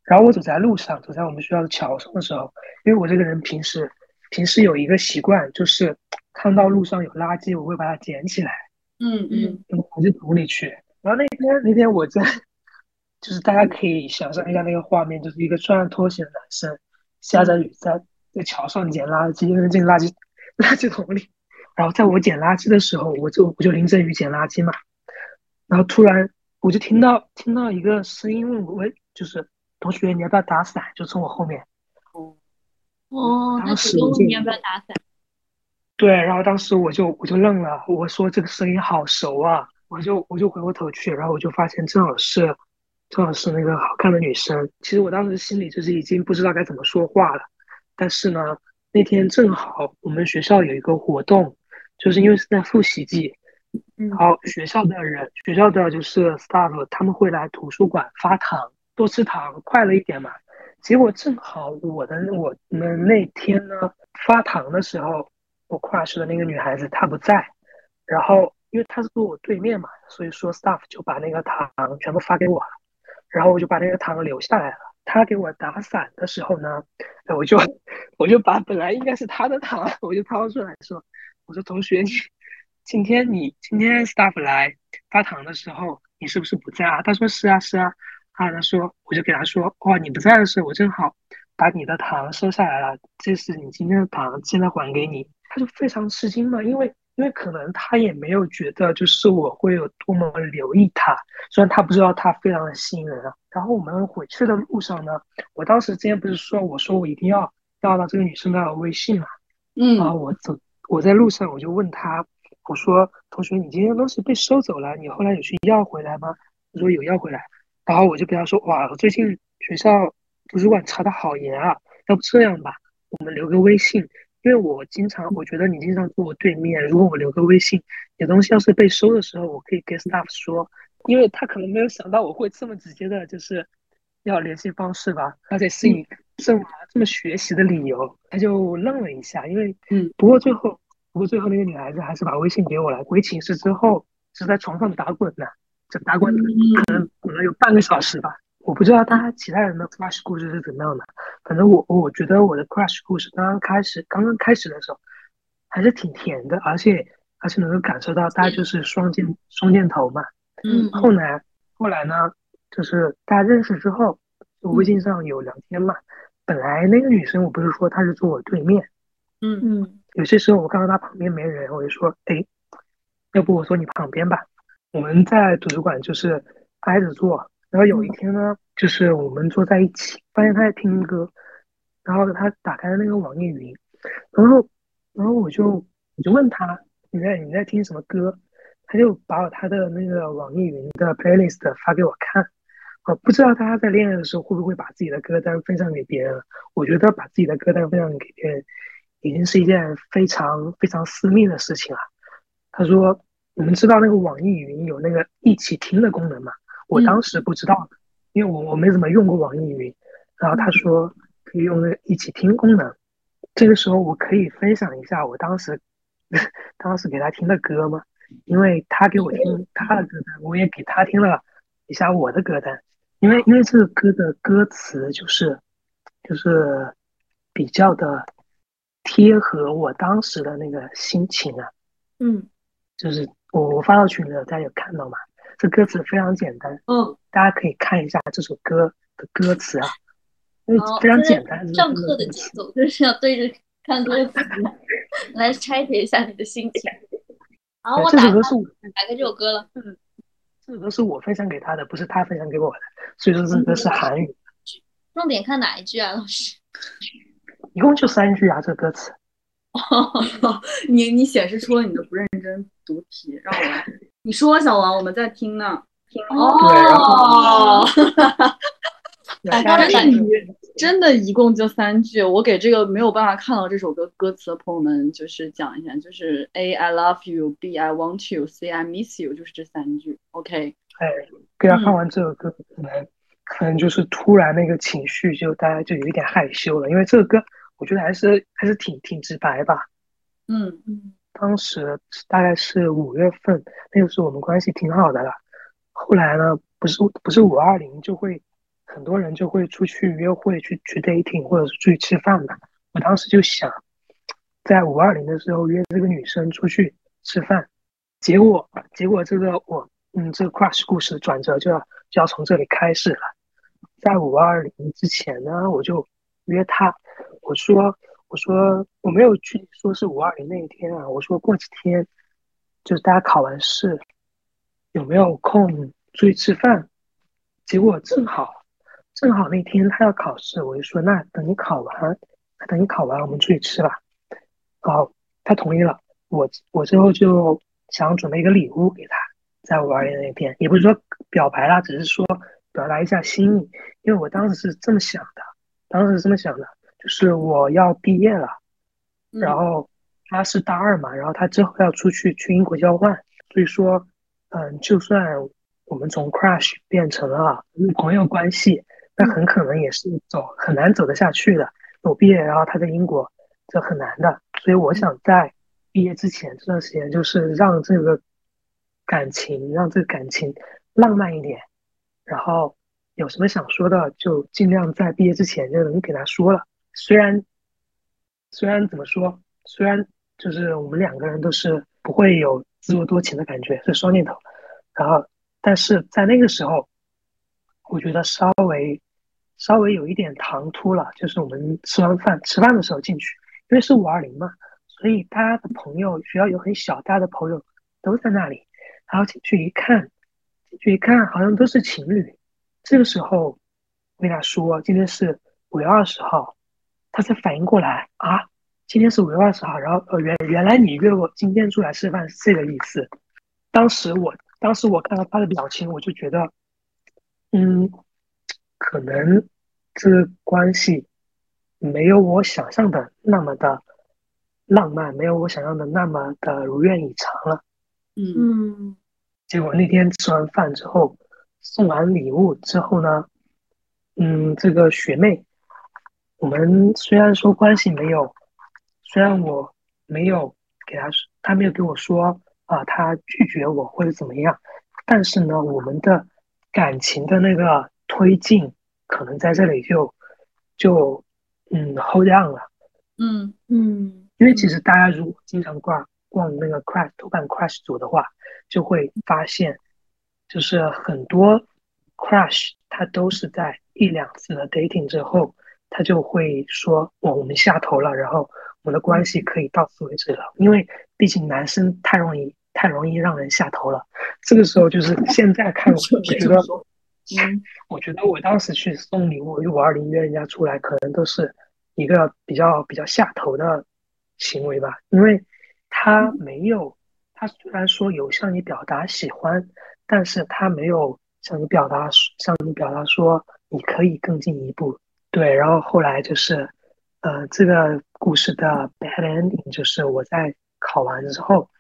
Speaker 4: 然后我走在路上，走在我们学校的桥上的时候，因为我这个人平时平时有一个习惯，就是看到路上有垃圾，我会把它捡起来，
Speaker 1: 嗯嗯，
Speaker 4: 扔垃圾桶里去。然后那天那天我在，就是大家可以想象一下那个画面，就是一个穿着拖鞋的男生。下着雨，在在桥上捡垃圾，扔进垃圾垃圾桶里。然后在我捡垃圾的时候，我就我就淋着雨捡垃圾嘛。然后突然我就听到听到一个声音问我：“，就是同学，你要不要打伞？”就从我后面。
Speaker 3: 哦哦，
Speaker 4: 当时
Speaker 3: 你要不要打伞？
Speaker 4: 对，然后当时我就我就愣了，我说这个声音好熟啊！我就我就回过头去，然后我就发现正好是。正好是那个好看的女生，其实我当时心里就是已经不知道该怎么说话了，但是呢，那天正好我们学校有一个活动，就是因为是在复习季，然后学校的人，学校的就是 staff 他们会来图书馆发糖，多吃糖，快乐一点嘛。结果正好我的我们那天呢发糖的时候，我 crush 的那个女孩子她不在，然后因为她是坐我对面嘛，所以说 staff 就把那个糖全部发给我了，然后我就把那个糖留下来了。他给我打伞的时候呢，我就我就把本来应该是他的糖，我就掏出来说，我说同学你今天你今天 staff 来发糖的时候，你是不是不在啊？他说是啊是啊。啊，他说，我就给他说，哇，你不在的时候，我正好把你的糖收下来了，这是你今天的糖，现在还给你。他就非常吃惊嘛，因为因为可能他也没有觉得就是我会有多么留意他，虽然他不知道他非常的吸引人啊。然后我们回去的路上呢，我当时之前不是说我说我一定要要到这个女生的微信嘛，
Speaker 1: 嗯，
Speaker 4: 然后我走我在路上我就问他，我说同学，你今天东西被收走了，你后来有去要回来吗？他说有要回来。然后我就跟他说：“哇，我最近学校图书馆查的好严啊，要不这样吧，我们留个微信，因为我经常，我觉得你经常坐我对面，如果我留个微信，有东西要是被收的时候，我可以跟 staff 说，因为他可能没有想到我会这么直接的，就是要联系方式吧，而且是以这么这么学习的理由，他就愣了一下，因为
Speaker 1: 嗯，
Speaker 4: 不过最后，不过最后那个女孩子还是把微信给我了，回寝室之后是在床上打滚呢。”这打滚可能可能有半个小时吧，我不知道他其他人的 crush 故事是怎么样的。反正我我觉得我的 crush 故事刚刚开始，刚刚开始的时候还是挺甜的，而且而且能够感受到大家就是双箭双箭头嘛。
Speaker 3: 嗯。
Speaker 4: 后来后来呢，就是大家认识之后，微信上有聊天嘛。本来那个女生我不是说她是坐我对面，
Speaker 3: 嗯嗯。
Speaker 4: 有些时候我看到她旁边没人，我就说，哎，要不我坐你旁边吧。我们在图书馆就是挨着坐，然后有一天呢，就是我们坐在一起，发现他在听歌，然后他打开了那个网易云，然后，然后我就我就问他你在你在听什么歌，他就把我他的那个网易云的 playlist 发给我看，我不知道大家在恋爱的时候会不会把自己的歌单分享给别人，我觉得把自己的歌单分享给别人已经是一件非常非常私密的事情了。他说。你们知道那个网易云有那个一起听的功能吗？我当时不知道，因为我我没怎么用过网易云。然后他说可以用那个一起听功能，这个时候我可以分享一下我当时 当时给他听的歌吗？因为他给我听他的歌单，我也给他听了一下我的歌单。因为因为这个歌的歌词就是就是比较的贴合我当时的那个心情啊。
Speaker 3: 嗯，
Speaker 4: 就是。我我发到群里了，大家有看到吗？这歌词非常简单，
Speaker 3: 嗯，
Speaker 4: 大家可以看一下这首歌的歌词啊，因为非常简单。
Speaker 3: 上课的节奏就是要对着看歌词来拆解一下你的心情。好，我打开打开这首歌了。
Speaker 4: 嗯，这首歌是我分享给他的，不是他分享给我的，所以说这首歌是韩语。
Speaker 3: 重点看哪一句啊，老师？
Speaker 4: 一共就三句啊，这歌词。
Speaker 1: 你你显示出了你的不认真读题，让我来。你说小王，我们在听呢。听
Speaker 3: 哦。
Speaker 1: 真的，真的，一共就三句。我给这个没有办法看到这首歌歌词的朋友们，就是讲一下，就是 A I love you，B I want you，C I miss you，就是这三句。OK。
Speaker 4: 哎，给他看完这首歌，可能可能就是突然那个情绪，就大家就有一点害羞了，因为这个歌。我觉得还是还是挺挺直白吧，
Speaker 1: 嗯嗯，
Speaker 4: 当时大概是五月份，那个时候我们关系挺好的了。后来呢，不是不是五二零就会很多人就会出去约会，去去 dating 或者是出去吃饭嘛。我当时就想，在五二零的时候约这个女生出去吃饭，结果结果这个我嗯这个 crush 故事转折就要就要从这里开始了。在五二零之前呢，我就约她。我说，我说我没有具体说是五二零那一天啊。我说过几天，就是大家考完试，有没有空出去吃饭？结果正好，正好那天他要考试，我就说那等你考完，等你考完我们出去吃吧。好，他同意了。我我之后就想准备一个礼物给他，在五二零那天，也不是说表白啦，只是说表达一下心意，因为我当时是这么想的，当时是这么想的。就是我要毕业了，然后他是大二嘛，然后他之后要出去去英国交换，所以说，嗯，就算我们从 crush 变成了朋友关系，那很可能也是走很难走得下去的。我毕业，然后他在英国，这很难的。所以我想在毕业之前这段时间，就是让这个感情，让这个感情浪漫一点，然后有什么想说的，就尽量在毕业之前就能给他说了。虽然，虽然怎么说，虽然就是我们两个人都是不会有自作多情的感觉，是双箭头，然后，但是在那个时候，我觉得稍微稍微有一点唐突了，就是我们吃完饭吃饭的时候进去，因为是五二零嘛，所以大家的朋友学校有很小，大家的朋友都在那里，然后进去一看，进去一看好像都是情侣，这个时候我跟他说今天是五月二十号。他才反应过来啊，今天是五月二十号，然后呃原原来你约我今天出来吃饭是这个意思。当时我当时我看到他的表情，我就觉得，嗯，可能这个关系没有我想象的那么的浪漫，没有我想象的那么的如愿以偿了。
Speaker 3: 嗯，
Speaker 4: 结果那天吃完饭之后，送完礼物之后呢，嗯，这个学妹。我们虽然说关系没有，虽然我没有给他，他没有跟我说啊，他拒绝我或者怎么样，但是呢，我们的感情的那个推进可能在这里就就嗯 hold on 了，
Speaker 3: 嗯嗯，
Speaker 4: 因为其实大家如果经常逛逛那个 Crush 豆瓣 Crush 组的话，就会发现，就是很多 Crush 它都是在一两次的 dating 之后。他就会说：“我我们下头了，然后我们的关系可以到此为止了。因为毕竟男生太容易太容易让人下头了。这个时候就是 现在看，我觉得，嗯，我觉得我当时去送礼物，五二零约人家出来，可能都是一个比较比较下头的行为吧。因为他没有，他虽然说有向你表达喜欢，但是他没有向你表达向你表达说你可以更进一步。”对，然后后来就是，呃，这个故事的 bad ending 就是我在考完之后，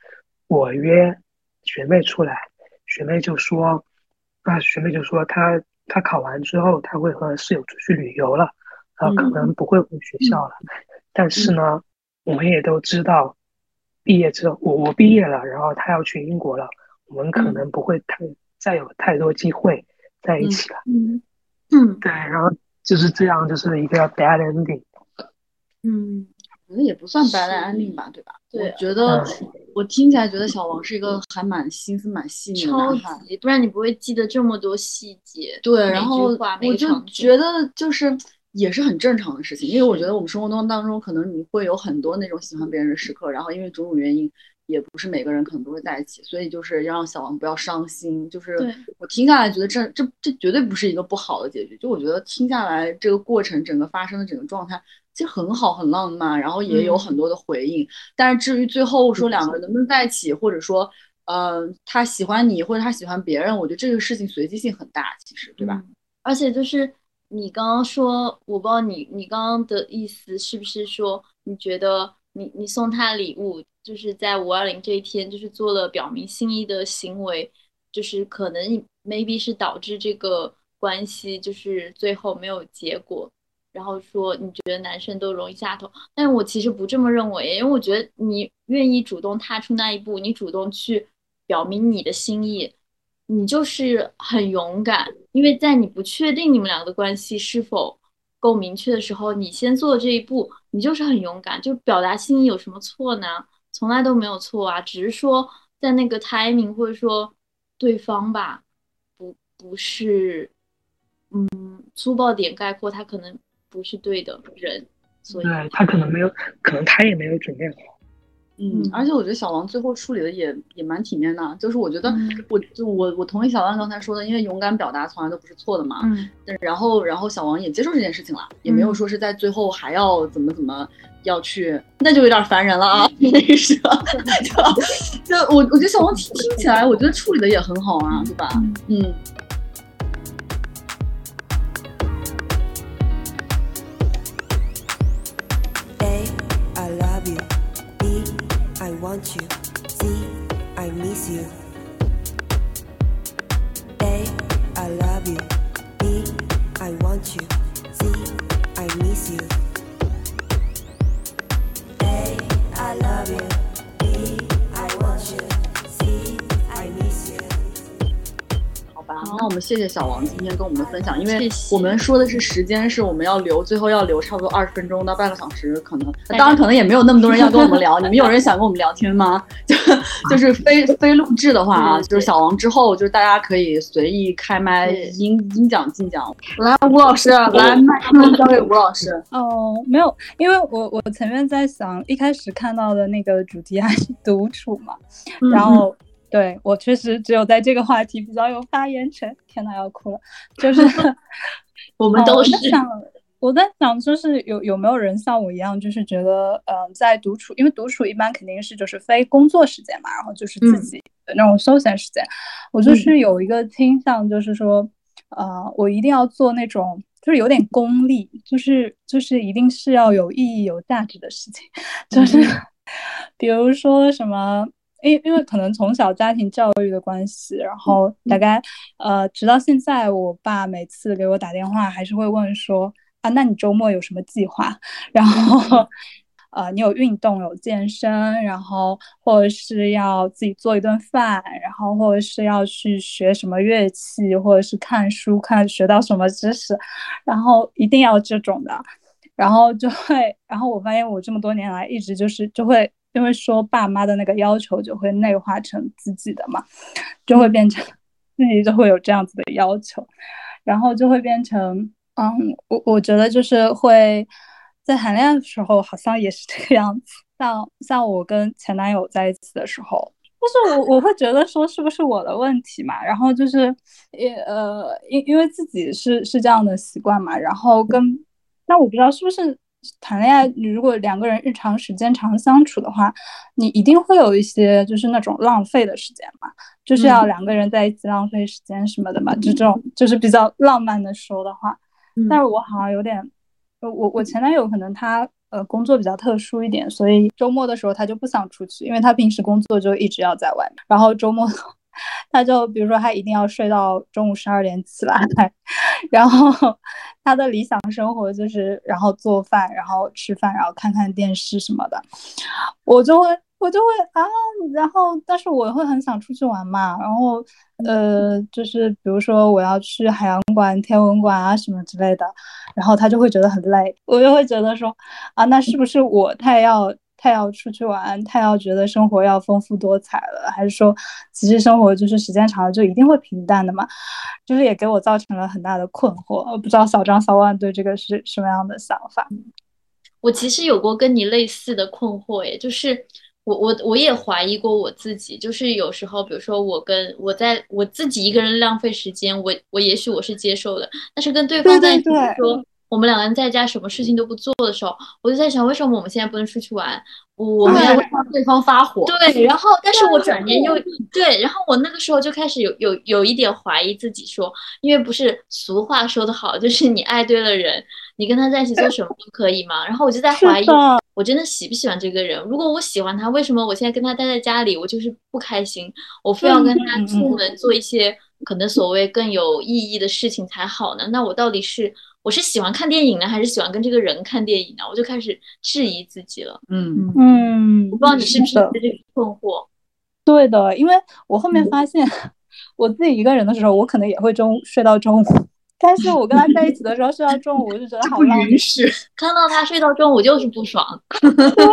Speaker 4: 我约学妹出来，学妹就说，啊，学妹就说她她考完之后，她会和室友出去旅游了，然后可能不会回学校了。但是呢，我们也都知道，毕业之后我我毕业了，然后她要去英国了，我们可能不会太再有太多机会在一起了。
Speaker 3: 嗯嗯，
Speaker 4: 对，然后。就是这样，就是一个 bad ending。
Speaker 3: 嗯，
Speaker 1: 可能也不算 bad ending 吧，对吧？
Speaker 3: 对，
Speaker 1: 我觉得我听起来觉得小王是一个还蛮心思蛮细腻的男孩，
Speaker 3: 不然你不会记得这么多细节。
Speaker 1: 对，然后我就觉得就是也是很正常的事情，因为我觉得我们生活当当中可能你会有很多那种喜欢别人的时刻，然后因为种种原因。也不是每个人可能都会在一起，所以就是要让小王不要伤心。就是我听下来觉得这这这绝对不是一个不好的结局。就我觉得听下来这个过程整个发生的整个状态其实很好很浪漫，然后也有很多的回应。但是至于最后说两个人能不能在一起，或者说呃他喜欢你或者他喜欢别人，我觉得这个事情随机性很大，其实对吧？
Speaker 3: 而且就是你刚刚说，我不知道你你刚刚的意思是不是说你觉得你你送他礼物。就是在五二零这一天，就是做了表明心意的行为，就是可能 maybe 是导致这个关系就是最后没有结果。然后说你觉得男生都容易下头，但我其实不这么认为，因为我觉得你愿意主动踏出那一步，你主动去表明你的心意，你就是很勇敢。因为在你不确定你们两个的关系是否够明确的时候，你先做这一步，你就是很勇敢。就表达心意有什么错呢？从来都没有错啊，只是说在那个 timing 或者说对方吧，不不是，嗯，粗暴点概括，他可能不是对的人，所以
Speaker 4: 对他可能没有，可能他也没有准备好。
Speaker 1: 嗯，而且我觉得小王最后处理的也也蛮体面的，就是我觉得我就我我同意小万刚才说的，因为勇敢表达从来都不是错的嘛。
Speaker 3: 嗯，
Speaker 1: 然后然后小王也接受这件事情了，也没有说是在最后还要怎么怎么。要去，那就有点烦人了啊！那个是，就我我觉得小王听听起来，我觉得处理的也很好啊，对吧？嗯。谢谢小王今天跟我们分享，因为我们说的是时间，是我们要留，最后要留差不多二十分钟到半个小时，可能当然可能也没有那么多人要跟我们聊，你们有人想跟我们聊天吗？就 就是非非录制的话啊，就是小王之后，就是大家可以随意开麦
Speaker 3: 对
Speaker 1: 应应讲尽讲。来，吴老师，来麦克风交给吴老师。
Speaker 5: 哦，没有，因为我我前面在想，一开始看到的那个主题还是独处嘛，
Speaker 1: 嗯
Speaker 5: 然后对我确实只有在这个话题比较有发言权。天呐，要哭了，就是
Speaker 3: 我们都是
Speaker 5: 哦我在想，就是有有没有人像我一样，就是觉得，嗯、在独处，因为独处一般肯定是就是非工作时间嘛，然后就是自
Speaker 1: 嗯
Speaker 5: 己的那种休闲时间。我就是有一个倾向，就是说，呃，我一定要做那种。就是有点功利，就是就是一定是要有意义、有价值的事情，就是比如说什么，因因为可能从小家庭教育的关系，然后大概呃，直到现在，我爸每次给我打电话，还是会问说啊，那你周末有什么计划？然后呃，你有运动、有健身，然后或者是要自己做一顿饭，然后或者是要去学什么乐器，或者是看书看学到什么知识，然后一定要这种的。然后就会，然后我发现我这么多年来一直就是就会因为说爸妈的那个要求就会内化成自己的嘛，就会变成自己就会有这样子的要求，然后就会变成嗯，我我觉得就是会在谈恋爱的时候好像也是这个样子，像像我跟前男友在一起的时候。就是我我会觉得说是不是我的问题嘛，然后就是也呃因因为自己是是这样的习惯嘛，然后跟那我不知道是不是谈恋爱，你如果两个人日常时间长相处的话，你一定会有一些就是那种浪费的时间嘛，就是要两个人在一起浪费时间什么的嘛，就这种就是比较浪漫的说的话。但是我好像有点，我我我前男友可能他呃工作比较特殊一点，所以周末的时候他就不想出去，因为他平时工作就一直要在外面，然后周末他就比如说他一定要睡到中午十二点起来，然后他的理想生活就是然后做饭，然后吃饭，然后看看电视什么的，我就会我就会啊，然后但是我会很想出去玩嘛，然后呃就是比如说我要去海洋馆、天文馆啊什么之类的，然后他就会觉得很累，我就会觉得说啊，那是不是我太要太要出去玩，太要觉得生活要丰富多彩了，还是说其实生活就是时间长了就一定会平淡的嘛？就是也给我造成了很大的困惑，我不知道小张、小万对这个是什么样的想法？
Speaker 3: 我其实有过跟你类似的困惑，耶，就是我我我也怀疑过我自己，就是有时候，比如说我跟我在我自己一个人浪费时间，我我也许我是接受的，但是跟对方在一起，说我们两个人在家什么事情都不做的时候，我就在想，为什么我们现在不能出去玩？我们要
Speaker 1: 会让对方发火。
Speaker 3: 对，然后但是我转念又对，然后我那个时候就开始有有有一点怀疑自己说，因为不是俗话说得好，就是你爱对了人，你跟他在一起做什么都可以嘛。然后我就在怀疑我真的喜不喜欢这个人？如果我喜欢他，为什么我现在跟他待在家里，我就是不开心？我非要跟他出门做一些可能所谓更有意义的事情才好呢？那我到底是我是喜欢看电影呢，还是喜欢跟这个人看电影呢？我就开始质疑自己了。
Speaker 1: 嗯，
Speaker 5: 嗯，
Speaker 3: 我不知道你是不是有这个困惑？
Speaker 5: 对的，因为我后面发现，我自己一个人的时候，我可能也会中睡到中午，但是我跟他在一起的时候睡到中午，我就觉得好
Speaker 1: 不
Speaker 5: 浪费。
Speaker 1: 允许。
Speaker 3: 看到他睡到中午就是不爽。
Speaker 5: 对，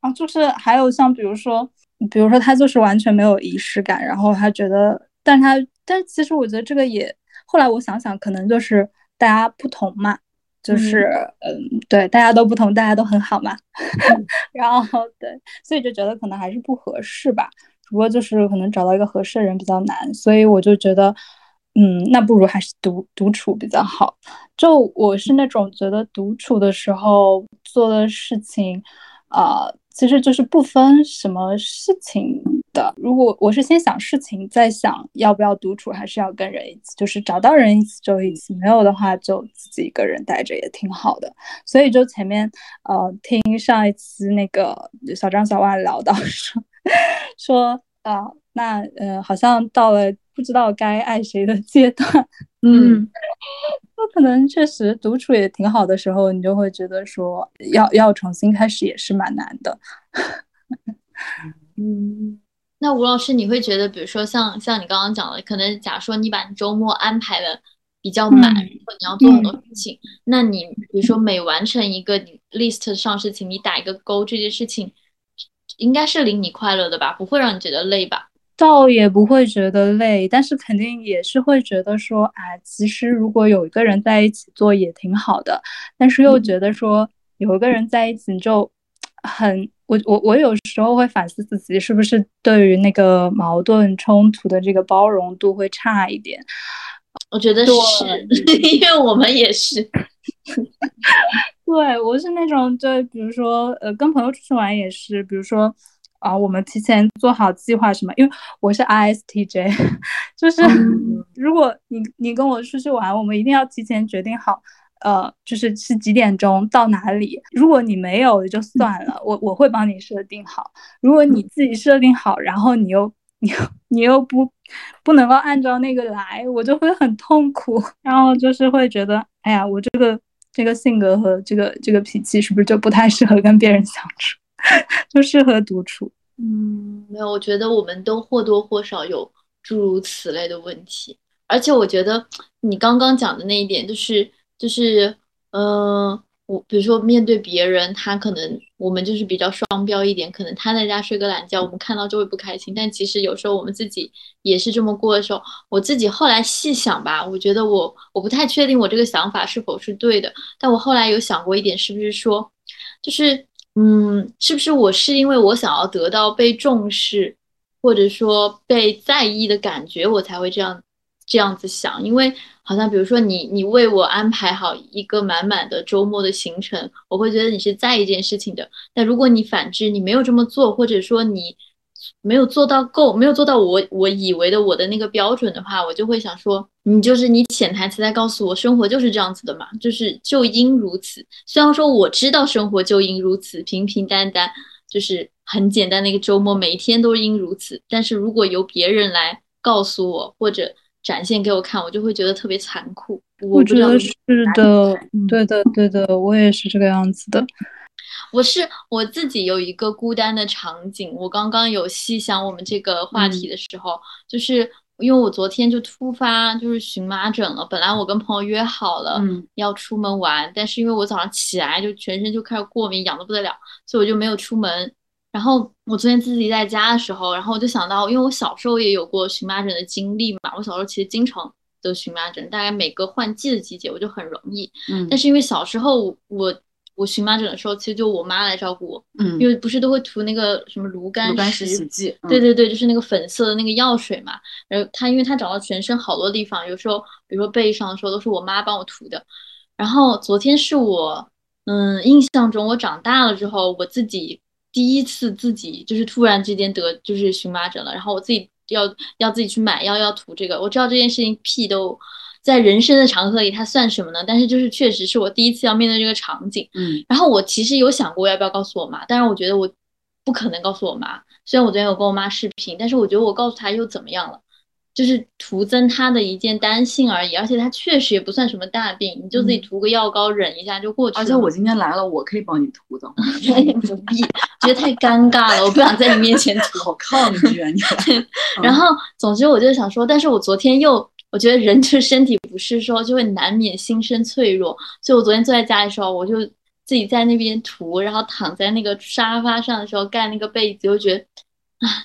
Speaker 5: 啊，就是还有像比如说，比如说他就是完全没有仪式感，然后他觉得，但他，但其实我觉得这个也，后来我想想，可能就是大家不同嘛，就是嗯对，大家都不同，大家都很好嘛，然后对，所以就觉得可能还是不合适吧，只不过就是可能找到一个合适的人比较难，所以我就觉得。嗯，那不如还是独独处比较好。就我是那种觉得独处的时候做的事情，啊、其实就是不分什么事情的。如果我是先想事情，再想要不要独处，还是要跟人一起，就是找到人一起就一起，没有的话就自己一个人待着也挺好的。所以就前面呃听上一期那个小张小万聊到 说说啊、那呃好像到了不知道该爱谁的阶段，
Speaker 3: 嗯，
Speaker 5: 那可能确实独处也挺好的时候，你就会觉得说要要重新开始也是蛮难的。
Speaker 3: 嗯，那吴老师，你会觉得，比如说像像你刚刚讲的，可能假如说你把你周末安排的比较满，
Speaker 5: 嗯
Speaker 3: 然后你要做很多事情，那你比如说每完成一个你 list 上事情，你打一个勾，这件事情应该是令你快乐的吧？不会让你觉得累吧？
Speaker 5: 倒也不会觉得累，但是肯定也是会觉得说，哎，其实如果有一个人在一起做也挺好的，但是又觉得说有一个人在一起就很，我我我有时候会反思自己是不是对于那个矛盾冲突的这个包容度会差一点。
Speaker 3: 我觉得是，因为我们也是。
Speaker 5: 对，我是那种，就比如说，呃，跟朋友出去玩也是，比如说，啊、我们提前做好计划什么，因为我是 ISTJ，就是如果你你跟我出去玩，我们一定要提前决定好，呃，就是是几点钟到哪里。如果你没有就算了，我我会帮你设定好。如果你自己设定好，然后你又你又你又不不能够按照那个来，我就会很痛苦，然后就是会觉得，哎呀，我这个这个性格和这个这个脾气是不是就不太适合跟别人相处，就适合独处。
Speaker 3: 嗯，没有，我觉得我们都或多或少有诸如此类的问题，而且我觉得你刚刚讲的那一点，就是就是，嗯、我比如说面对别人，他可能我们就是比较双标一点，可能他在家睡个懒觉，我们看到就会不开心，但其实有时候我们自己也是这么过的时候，我自己后来细想吧，我觉得我我不太确定我这个想法是否是对的，但我后来有想过一点，是不是说，就是。嗯，是不是我是因为我想要得到被重视，或者说被在意的感觉，我才会这样这样子想？因为好像比如说你你为我安排好一个满满的周末的行程，我会觉得你是在意这件事情的。但如果你反之，你没有这么做，或者说你没有做到够，没有做到我我以为的我的那个标准的话，我就会想说，你就是你潜台词在告诉我，生活就是这样子的嘛，就是就应如此。虽然说我知道生活就应如此，平平淡淡，就是很简单的一个周末，每一天都应如此。但是如果由别人来告诉我或者展现给我看，我就会觉得特别残酷。我
Speaker 5: 我觉得是的，
Speaker 3: 嗯
Speaker 5: 对的，对的，我也是这个样子的。
Speaker 3: 我是我自己有一个孤单的场景，我刚刚有细想我们这个话题的时候，就是因为我昨天就突发就是荨麻疹了，本来我跟朋友约好了
Speaker 1: 嗯
Speaker 3: 要出门玩，但是因为我早上起来就全身就开始过敏，痒的不得了，所以我就没有出门。然后我昨天自己在家的时候，然后我就想到，因为我小时候也有过荨麻疹的经历嘛，我小时候其实经常得荨麻疹，大概每个换季的季节我就很容易。
Speaker 1: 嗯
Speaker 3: 但是因为小时候我我荨麻疹的时候，其实就我妈来照顾我，
Speaker 1: 嗯
Speaker 3: 因为不是都会涂那个什么炉甘
Speaker 1: 芦甘
Speaker 3: 石
Speaker 1: 石洗剂，嗯
Speaker 3: 对对对，就是那个粉色的那个药水嘛。然后它因为它长到全身好多地方，有时候比如说背上的时候都是我妈帮我涂的。然后昨天是我，嗯，印象中我长大了之后，我自己第一次自己就是突然之间得就是荨麻疹了，然后我自己要要自己去买药要涂这个。我知道这件事情屁都在人生的长河里它算什么呢？但是就是确实是我第一次要面对这个场景。
Speaker 1: 嗯
Speaker 3: 然后我其实有想过要不要告诉我妈，但是我觉得我不可能告诉我妈。虽然我昨天有跟我妈视频，但是我觉得我告诉她又怎么样了？就是徒增他的一件担心而已，而且他确实也不算什么大病，你就自己
Speaker 1: 嗯
Speaker 3: 涂个药膏忍一下就过去了。
Speaker 1: 而且我今天来了，我可以帮你涂的，
Speaker 3: 不必，觉得太尴尬了，我不想在你面前涂。
Speaker 1: 好抗拒啊你！
Speaker 3: 然后，总之我就想说，但是我昨天又，我觉得人就是身体不适时候就会难免心生脆弱，所以我昨天坐在家里的时候，我就自己在那边涂，然后躺在那个沙发上的时候盖那个被子，就觉得啊，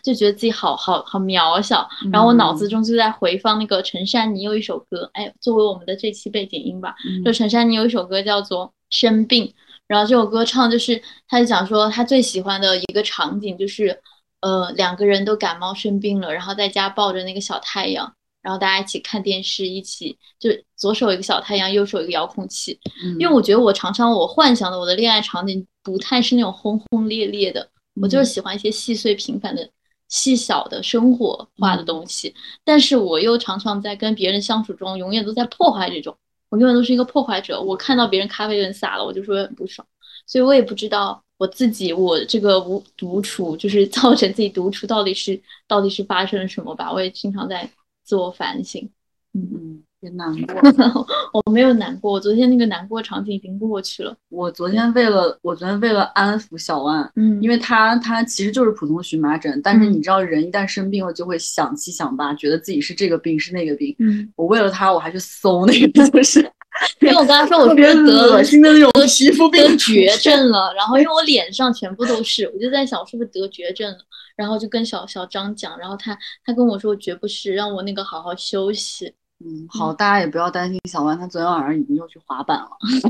Speaker 3: 就觉得自己好好好渺小。然后我脑子中就在回放那个陈珊妮有一首歌，哎，作为我们的这期背景音吧，就陈珊妮有一首歌叫做《生病》，然后这首歌唱就是，他就讲说他最喜欢的一个场景就是，呃，两个人都感冒生病了，然后在家抱着那个小太阳，然后大家一起看电视，一起就左手一个小太阳，右手一个遥控器。
Speaker 1: 嗯
Speaker 3: 因为我觉得我常常我幻想的我的恋爱场景不太是那种轰轰烈烈的，我就是喜欢一些细碎平凡的细小的生活化的东西，但是我又常常在跟别人相处中，永远都在破坏这种，我永远都是一个破坏者。我看到别人咖啡人洒了，我就说很不爽，所以我也不知道我自己我这个无独处，就是造成自己独处到底是到底是发生了什么吧？我也经常在自我反省。
Speaker 1: 嗯嗯，别难过。
Speaker 3: 我没有难过，我昨天那个难过场景已经过去了。
Speaker 1: 我昨天为了我昨天为了安抚小万，
Speaker 3: 嗯
Speaker 1: 因为他他其实就是普通荨麻疹，但是你知道人一旦生病了就会想七想八，觉得自己是这个病是那个病。
Speaker 3: 嗯，
Speaker 1: 我为了他我还去搜那个就是
Speaker 3: 因为我跟他说，我
Speaker 1: 特别
Speaker 3: 得
Speaker 1: 恶心的那种
Speaker 3: 得
Speaker 1: 皮肤病
Speaker 3: 得绝症了，然后因为我脸上全部都是，我就在想我是不是得绝症了，然后就跟小小张讲，然后他他跟我说我绝不是，让我那个好好休息。
Speaker 1: 嗯，好，大家也不要担心小万，他昨天晚上已经又去滑板了。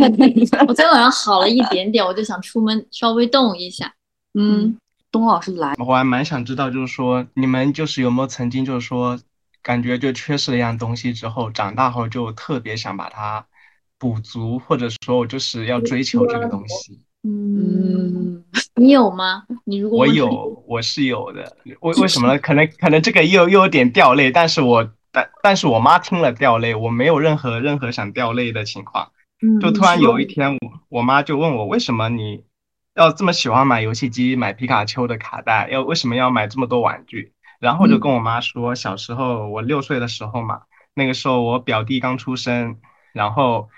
Speaker 3: 我昨天晚上好了一 点点，我就想出门稍微动一下。
Speaker 1: 嗯，东老师来，
Speaker 6: 我还蛮想知道，就是说你们就是有没有曾经就是说感觉就缺失了一样东西之后，长大后就特别想把它补足，或者说我就是要追求这个东西。
Speaker 3: 嗯，你有吗？你如果
Speaker 6: 我有，我是有的。为为什么呢？可能可能这个又又有点掉泪，但是我但但是我妈听了掉泪，我没有任何任何想掉泪的情况。
Speaker 3: 嗯
Speaker 6: 就突然有一天，我我妈就问我为什么你要这么喜欢买游戏机、买皮卡丘的卡带，要为什么要买这么多玩具？然后我就跟我妈说，小时候我六岁的时候嘛，那个时候我表弟刚出生，然后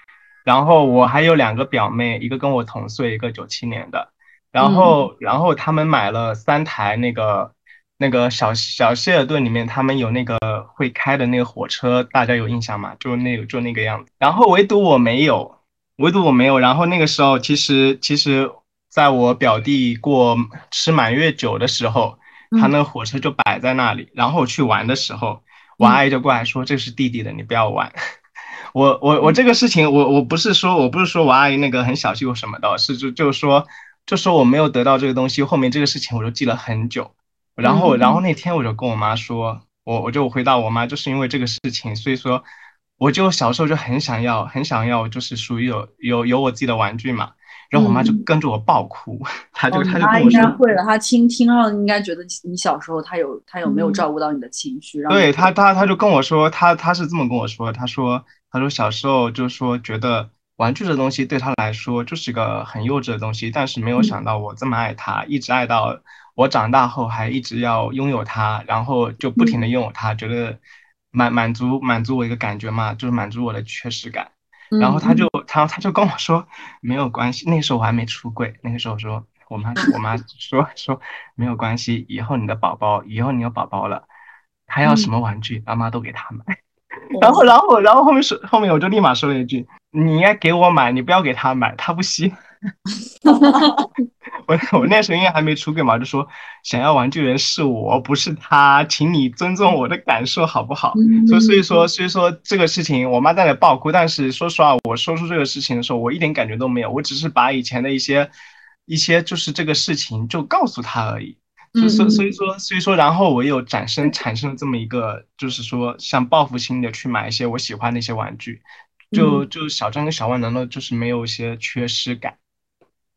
Speaker 6: 然后我还有两个表妹，一个跟我同岁，一个九七年的，然后然后他们买了三台那个那个小小希尔顿里面，他们有那个会开的那个火车，大家有印象吗？就那个就那个样子。然后唯独我没有，唯独我没有。然后那个时候，其实其实在我表弟过吃满月酒的时候，他那个火车就摆在那里。然后我去玩的时候，我阿姨就过来说：“这是弟弟的，你不要玩。”我我我这个事情，我我不是说我不是说我阿姨那个很小气或什么的，是就就是说就说我没有得到这个东西，后面这个事情我就记了很久。然后然后那天我就跟我妈说，我我就回答我妈，就是因为这个事情，所以说我就小时候就很想要很想要，就是属于有有有我自己的玩具嘛。然后我妈就跟着我爆哭，她就
Speaker 1: 哦
Speaker 6: 她
Speaker 1: 你妈应该
Speaker 6: 就跟我说，
Speaker 1: 会了，她听听了应该觉得你小时候她有她有没有
Speaker 3: 嗯。
Speaker 1: 照顾到你的情绪，
Speaker 6: 对她她她就跟我说，她她是这么跟我说，她说她说小时候就说觉得玩具这东西对她来说就是个很幼稚的东西，但是没有想到我这么爱它，一直爱到我长大后还一直要拥有它，然后就不停的拥有它，觉得满满足满足我一个感觉嘛，就是满足我的缺失感。然后他就他他就跟我说没有关系，那时候我还没出柜，那个时候说我妈我妈 说说没有关系，以后你的宝宝以后你有宝宝了，他要什么玩具，妈妈都给他买。然后然后然后后面说后面我就立马说了一句，你应该给我买，你不要给他买，他不稀。我我那时候因为还没出柜嘛，就说想要玩具人是我，不是他，请你尊重我的感受好不好？所以所以说所以说这个事情，我妈在那里爆哭，但是说实话，我说出这个事情的时候，我一点感觉都没有，我只是把以前的一些一些就是这个事情就告诉他而已。所所以所以说所以说，然后我又产生产生了这么一个，就是说像报复心的去买一些我喜欢的一些玩具，就就小张跟小万难道就是没有一些缺失感？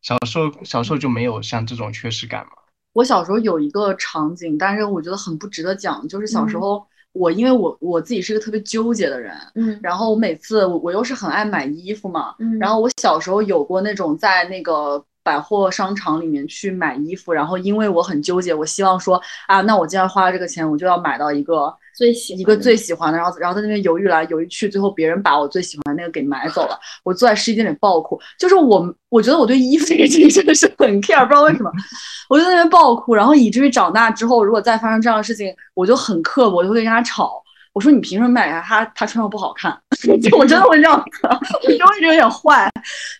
Speaker 6: 小时候小时候就没有像这种缺失感吗？
Speaker 1: 我小时候有一个场景，但是我觉得很不值得讲，就是小时候我因为我我自己是个特别纠结的人，
Speaker 3: 嗯。
Speaker 1: 然后我每次我我又是很爱买衣服嘛，
Speaker 3: 嗯。
Speaker 1: 然后我小时候有过那种在那个百货商场里面去买衣服，然后因为我很纠结，我希望说啊，那我既然花了这个钱，我就要买到一个
Speaker 3: 最喜
Speaker 1: 一个最喜欢的，然后然后在那边犹豫来犹豫去，最后别人把我最喜欢的那个给买走了，我坐在试衣间里爆哭。就是我我觉得我对衣服这个事情真的是很 care，不知道为什么，我就在那边爆哭，然后以至于长大之后，如果再发生这样的事情，我就很刻薄，我就会跟人家吵。我说你凭什么买它？它它穿上不好看，就我真的会这样子，我就会有点坏。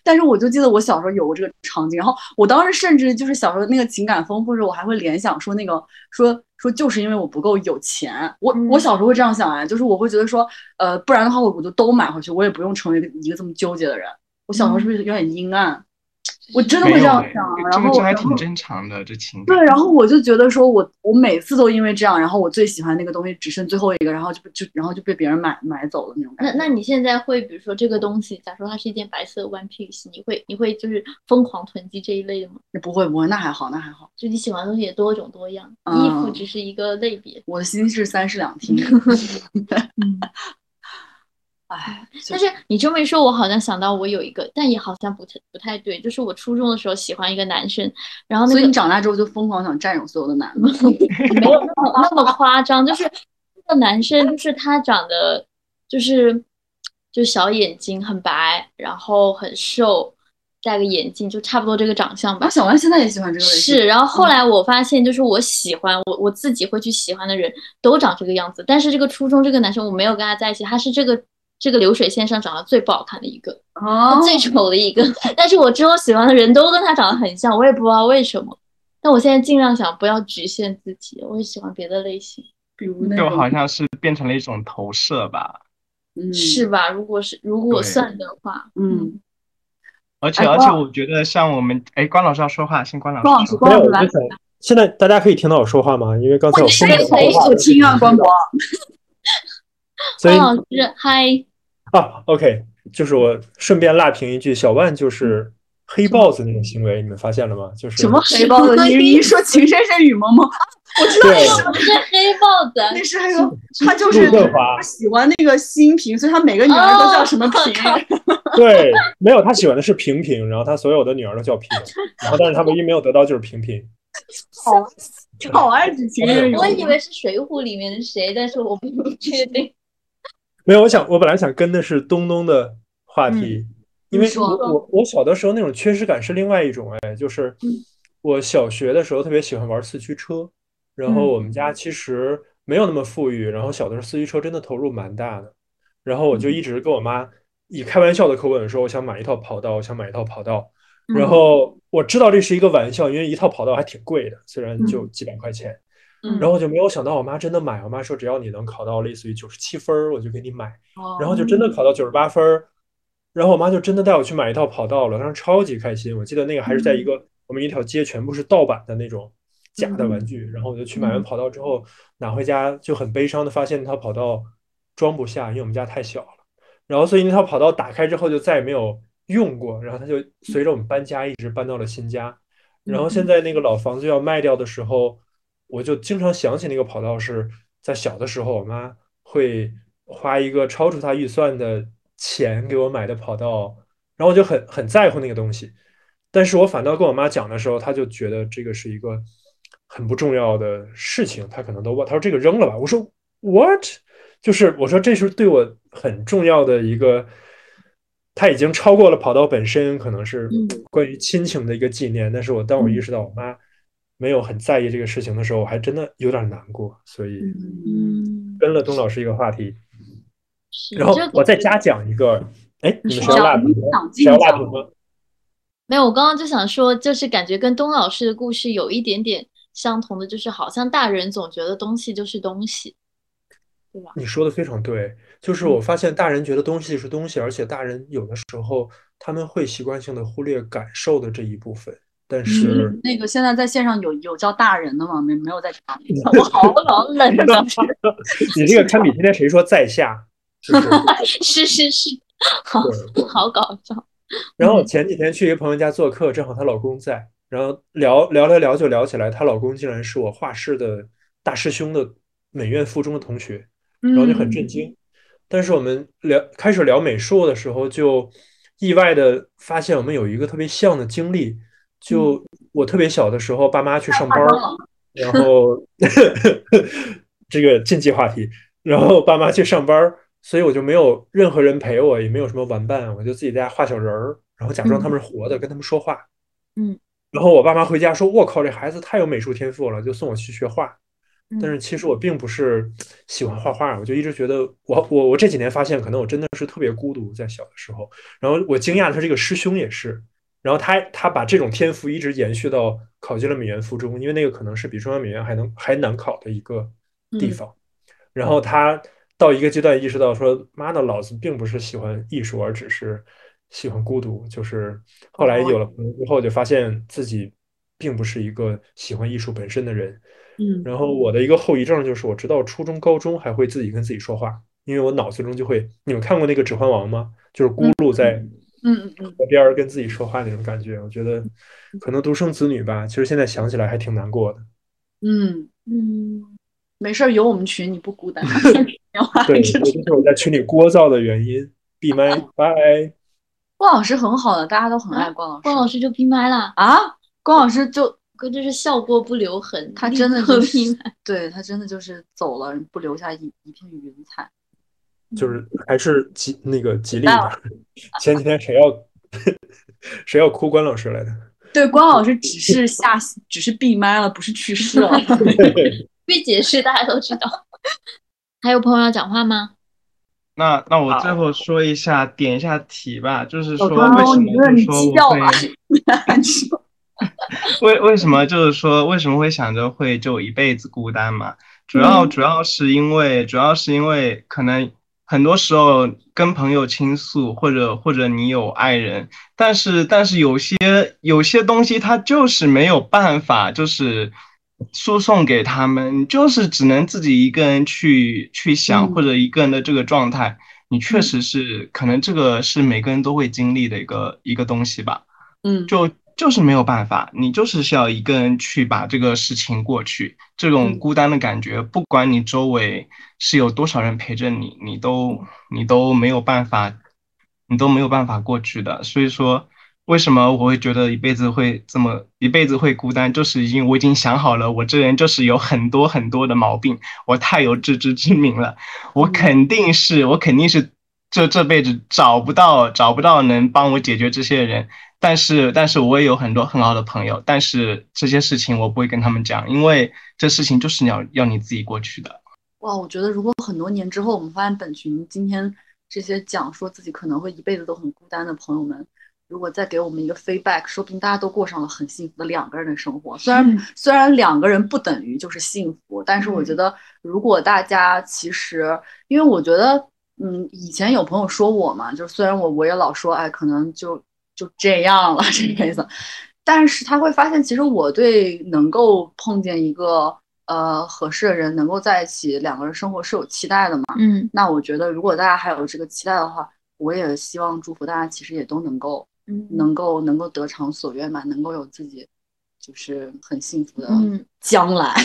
Speaker 1: 但是我就记得我小时候有过这个场景，然后我当时甚至就是小时候那个情感丰富的时候，我还会联想说那个说说就是因为我不够有钱，我我小时候会这样想啊，就是我会觉得说呃不然的话我我就都买回去，我也不用成为一个一个这么纠结的人。我小时候是不是有点阴暗？我真的会这样想，
Speaker 6: 这
Speaker 1: 然后
Speaker 6: 个这还挺正常的，这情。
Speaker 1: 对，然后我就觉得说我我每次都因为这样，然后我最喜欢那个东西只剩最后一个，然后就就然后就被别人买买走了那种感觉。
Speaker 3: 那那你现在会，比如说这个东西，假如说它是一件白色的 one piece，你会你会就是疯狂囤积这一类的吗？
Speaker 1: 不会不会，那还好那还好，
Speaker 3: 就你喜欢的东西也多种多样，
Speaker 1: 嗯
Speaker 3: 衣服只是一个类别。
Speaker 1: 我的心是三室两厅。
Speaker 3: 嗯，
Speaker 1: 哎，
Speaker 3: 但是你这么一说，我好像想到我有一个，但也好像不太不太对，就是我初中的时候喜欢一个男生，然后那个
Speaker 1: 所以你长大之后就疯狂想占有所有的男的。
Speaker 3: 没有那么那么夸张，就是那个男生，就是他长得就是就小眼睛很白，然后很瘦，戴个眼镜，就差不多这个长相吧
Speaker 1: 啊，。小万现在也喜欢这个类型。
Speaker 3: 是，然后后来我发现，就是我喜欢我我自己会去喜欢的人都长这个样子，但是这个初中这个男生我没有跟他在一起，他是这个这个流水线上长得最不好看的一个，
Speaker 1: 哦，
Speaker 3: 最丑的一个，但是我之后喜欢的人都跟他长得很像，我也不知道为什么。但我现在尽量想不要局限自己，我也喜欢别的类型，
Speaker 1: 比如那
Speaker 6: 就好像是变成了一种投射吧。
Speaker 1: 嗯
Speaker 3: 是吧？如果是如果算的话，
Speaker 1: 嗯，
Speaker 6: 而且而且我觉得像我们哎，关老师要说话，先关老师
Speaker 1: 关老师关老师来
Speaker 7: 现在大家可以听到我说话吗？因为刚才我疯
Speaker 3: 可以可以
Speaker 7: 狂说话
Speaker 1: 我，听啊，关博。
Speaker 3: 关老师嗨，
Speaker 7: 啊，OK，就是我顺便辣评一句，小万就是黑豹子那种行为，你们发现了吗？就是
Speaker 1: 什么黑豹子？你你说情深深雨蒙蒙，我知道
Speaker 7: 对
Speaker 1: 那个
Speaker 3: 是黑豹子，
Speaker 1: 那是黑豹，他就是
Speaker 7: 陆振华
Speaker 1: 喜欢那个新平，所以他每个女儿都叫什么平。
Speaker 7: 对，没有他喜欢的是平平，然后他所有的女儿都叫平，然后但是他唯一没有得到就是平平。
Speaker 1: 好好爱举情深深雨蒙蒙。
Speaker 3: 我以为是水浒里面的谁，但是我不确定。
Speaker 7: 没有，我想我本来想跟的是东东的话题，因为我我我小的时候那种缺失感是另外一种，哎，就是我小学的时候特别喜欢玩四驱车，然后我们家其实没有那么富裕，然后小的时候四驱车真的投入蛮大的，然后我就一直跟我妈以开玩笑的口吻说，我想买一套跑道，我想买一套跑道，然后我知道这是一个玩笑，因为一套跑道还挺贵的，虽然就几百块钱。
Speaker 3: 嗯
Speaker 7: 然后我就没有想到我妈真的买，我妈说只要你能考到类似于九十七分，我就给你买。
Speaker 1: 哦
Speaker 7: 然后就真的考到九十八分儿，然后我妈就真的带我去买一套跑道了，当时超级开心。我记得那个还是在一个我们一条街全部是盗版的那种假的玩具，然后我就去买完跑道之后拿回家，就很悲伤的发现那套跑道装不下，因为我们家太小了。然后所以那套跑道打开之后就再也没有用过，然后它就随着我们搬家一直搬到了新家。然后现在那个老房子要卖掉的时候，我就经常想起那个跑道是在小的时候，我妈会花一个超出她预算的钱给我买的跑道，然后我就很很在乎那个东西。但是我反倒跟我妈讲的时候，她就觉得这个是一个很不重要的事情，她可能都忘。她说这个扔了吧。我说 what？就是我说这是对我很重要的一个，它已经超过了跑道本身，可能是
Speaker 3: 嗯
Speaker 7: 关于亲情的一个纪念。但是我当我意识到我妈没有很在意这个事情的时候，我还真的有点难过。所以
Speaker 3: 嗯，
Speaker 7: 跟了东老师一个话题，然后我再加讲一个。哎，你们谁要
Speaker 1: 讲
Speaker 7: 辣评吗？
Speaker 1: 讲
Speaker 7: 谁要
Speaker 1: 进讲
Speaker 7: 辣评吗？
Speaker 3: 没有，我刚刚就想说，就是感觉跟东老师的故事有一点点相同的，就是好像大人总觉得东西就是东西，对吧？
Speaker 7: 你说的非常对，就是
Speaker 1: 嗯
Speaker 7: 我发现大人觉得东西是东西，而且大人有的时候他们会习惯性的忽略感受的这一部分，但是
Speaker 1: 嗯，那个现在在线上有有叫大人的吗？没没有在场。我好好冷啊！
Speaker 7: 你这个堪比今天谁说在下，就是
Speaker 3: 是 是是，好。好搞笑。
Speaker 7: 然后前几天去一个朋友家做客，正好她老公在，然后聊聊聊聊就聊起来，她老公竟然是我画室的大师兄的美院附中的同学，然后就很震惊。但是我们聊开始聊美术的时候，就意外的发现我们有一个特别像的经历。就我特别小的时候，爸妈去上班儿，然后 这个禁忌话题，然后爸妈去上班儿，所以我就没有任何人陪我，也没有什么玩伴，我就自己在家画小人儿，然后假装他们是活的，跟他们说话。
Speaker 3: 嗯，
Speaker 7: 然后我爸妈回家说：“我靠，这孩子太有美术天赋了，就送我去学画。”
Speaker 3: 嗯
Speaker 7: 但是其实我并不是喜欢画画，我就一直觉得我我我这几年发现，可能我真的是特别孤独，在小的时候。然后我惊讶的是，这个师兄也是，然后他他把这种天赋一直延续到考进了美院附中，因为那个可能是比中央美院还能还难考的一个地方。然后他到一个阶段意识到说：“妈的，老子并不是喜欢艺术，而只是喜欢孤独，就是后来有了朋友之后，就发现自己并不是一个喜欢艺术本身的人。
Speaker 1: 嗯
Speaker 7: 然后我的一个后遗症就是，我直到初中、高中还会自己跟自己说话，因为我脑子中就会，你们看过那个《指环王》吗？就是咕噜在
Speaker 1: 嗯嗯嗯嗯，
Speaker 7: 河边儿跟自己说话那种感觉。我觉得可能独生子女吧，其实现在想起来还挺难过的。
Speaker 1: 嗯，
Speaker 3: 嗯，
Speaker 1: 没事儿，有我们群你不孤单。
Speaker 7: 对，
Speaker 1: 这
Speaker 7: 这就是我在群里聒噪的原因。闭麦，拜。
Speaker 1: 关老师很好的，大家都很爱关老师。
Speaker 3: 关老师就闭麦了，
Speaker 1: 啊，关老师就
Speaker 3: 哥就是笑过不留痕，
Speaker 1: 他真的就是
Speaker 3: 闭麦。
Speaker 1: 对他真的就是走了，不留下一一片云彩。
Speaker 7: 就是还是吉那个吉利
Speaker 1: 大
Speaker 7: 的。前几天谁要谁要哭关老师来的？
Speaker 1: 对，关老师只是下只是闭麦了，不是去世了。
Speaker 3: 被解释大家都知道。还有朋友要讲话吗？
Speaker 6: 那那我最后说一下，点一下题吧，就是说
Speaker 1: 高
Speaker 6: 为什么就是说会 为为什么就是说为什么会想着会就一辈子孤单嘛？主要主要是因为主要是因为可能很多时候跟朋友倾诉，或者或者你有爱人，但是但是有些有些东西它就是没有办法就是输送给他们，你就是只能自己一个人去去想，
Speaker 1: 嗯。
Speaker 6: 或者一个人的这个状态，你确实是可能这个是每个人都会经历的一个一个东西吧。
Speaker 1: 嗯，
Speaker 6: 就就是没有办法，你就是需要一个人去把这个事情过去。这种
Speaker 1: 嗯
Speaker 6: 孤单的感觉，不管你周围是有多少人陪着你，你都你都没有办法，你都没有办法过去的。所以说，为什么我会觉得一辈子会这么一辈子会孤单，就是因为我已经想好了，我这人就是有很多很多的毛病，我太有自知之明了，我肯定是我肯定是这这辈子找不到找不到能帮我解决这些人。但是，但是我也有很多很好的朋友，但是这些事情我不会跟他们讲，因为这事情就是你要要你自己过去的。
Speaker 1: 哇，我觉得如果很多年之后，我们发现本群今天这些讲说自己可能会一辈子都很孤单的朋友们，如果再给我们一个 feedback，说不定大家都过上了很幸福的两个人的生活。虽然、
Speaker 3: 嗯
Speaker 1: 虽然两个人不等于就是幸福，但是我觉得如果大家其实，因为我觉得，嗯，以前有朋友说我嘛，就是虽然我我也老说，哎，可能就就这样了这个意思，但是他会发现，其实我对能够碰见一个呃合适的人，能够在一起，两个人生活是有期待的嘛。
Speaker 3: 嗯
Speaker 1: 那我觉得，如果大家还有这个期待的话，我也希望祝福大家，其实也都能够
Speaker 3: 嗯
Speaker 1: 能够能够得偿所愿嘛，能够有自己就是很幸福的
Speaker 3: 嗯，
Speaker 1: 将来。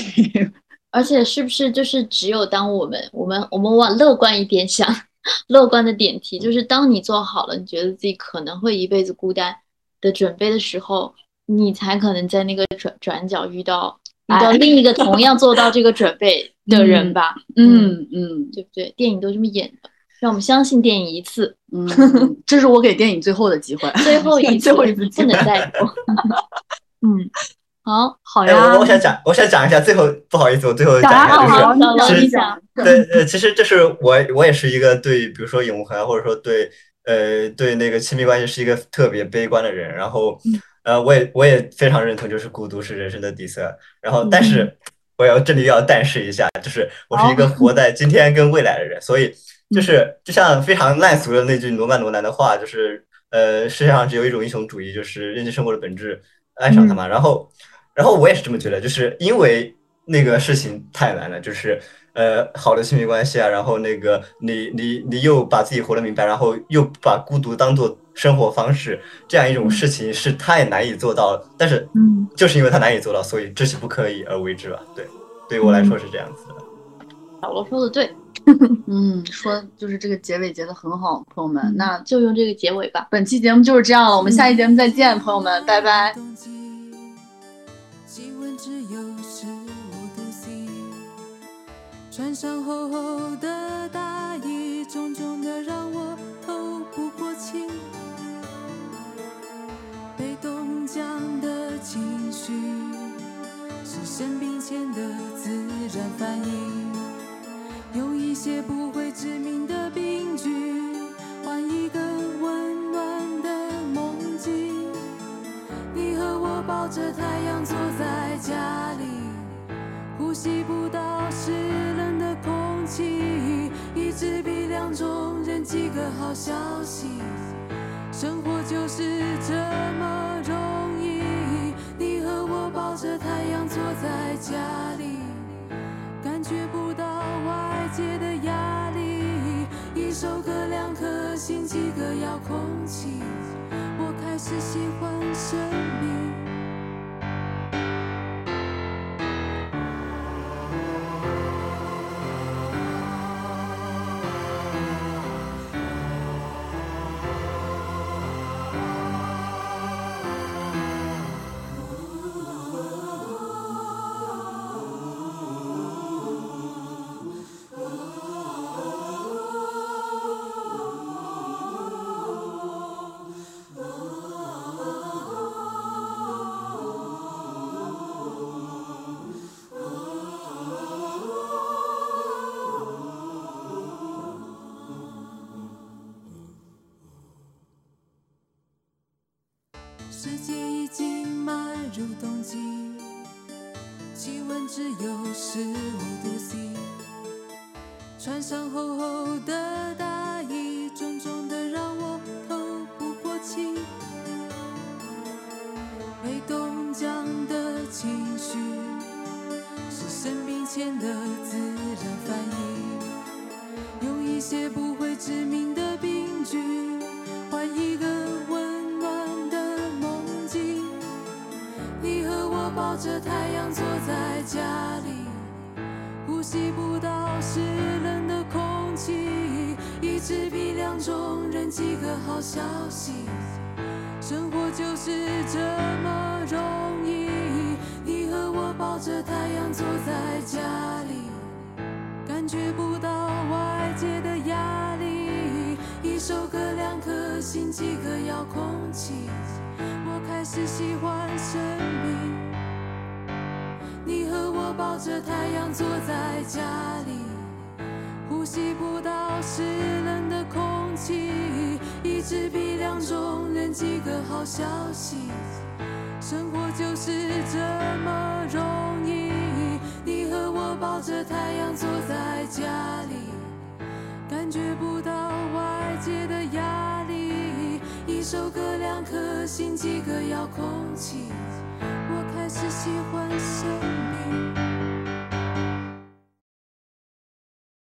Speaker 3: 而且是不是就是只有当我们我们我们往乐观一点想，乐观的点题就是当你做好了，你觉得自己可能会一辈子孤单的准备的时候，你才可能在那个转转角遇到遇到
Speaker 1: 哎
Speaker 3: 另一个 同样做到这个准备的人吧？
Speaker 1: 嗯嗯
Speaker 3: 对不对？电影都这么演的，让我们相信电影一次，
Speaker 1: 嗯，这是我给电影最后的机会，
Speaker 3: 最后一次，
Speaker 1: 最后一次
Speaker 3: 不能再多。嗯，好，
Speaker 8: 哎，
Speaker 1: 好呀。
Speaker 8: 我我想讲，我想讲一下，最后不好意思，我最后
Speaker 1: 讲
Speaker 8: 讲一下，
Speaker 1: 呀，
Speaker 8: 就是
Speaker 1: 好，
Speaker 3: 是
Speaker 1: 你讲，
Speaker 8: 对，呃，其实这是我我也是一个对，比如说永恒啊，或者说对呃对那个亲密关系是一个特别悲观的人，然后呃我也我也非常认同，就是孤独是人生的底色，然后但是我要这里要但是一下，就是我是一个活在今天跟未来的人，所以就是就像非常烂俗的那句罗曼罗兰的话，就是呃世界上只有一种英雄主义，就是认清生活的本质，爱上他嘛，然后然后我也是这么觉得，就是因为那个事情太难了，就是呃好的亲密关系啊，然后那个你你你又把自己活得明白，然后又把孤独当做生活方式，这样一种事情是太难以做到了。但是
Speaker 3: 嗯，
Speaker 8: 就是因为它难以做到，所以知其不可以而为之吧。对，对于我来说是这样子的。
Speaker 3: 小罗说的对，
Speaker 1: 嗯，说就是这个结尾结的很好，朋友们。那
Speaker 3: 就用这个结尾吧。
Speaker 1: 本期节目就是这样了，我们下期节目再见，朋友们，拜拜。
Speaker 9: 穿上厚厚的大衣，重重的让我透不过气。被冻僵的情绪，是生病前的自然反应。用一些不会致命的病句，换一个温暖的梦境。你和我抱着太阳坐在家里，呼吸不到湿冷的空气，一支笔两种人几个好消息，生活就是这么容易。你和我抱着太阳坐在家里，感觉不到外界的压力。一首歌，两颗心，几个遥控器，我开始喜欢生命。消息。生活就是这么容易，你和我抱着太阳坐在家里。感觉不到外界的压力，一首歌，两颗心，几个遥控器，我开始喜欢生命。你和我抱着太阳坐在家里，好消息。生活就是这么容易，你和我抱着太阳坐在家里，感觉不到外界的压力。一首歌，两颗心，几个遥控器，我开始喜欢生命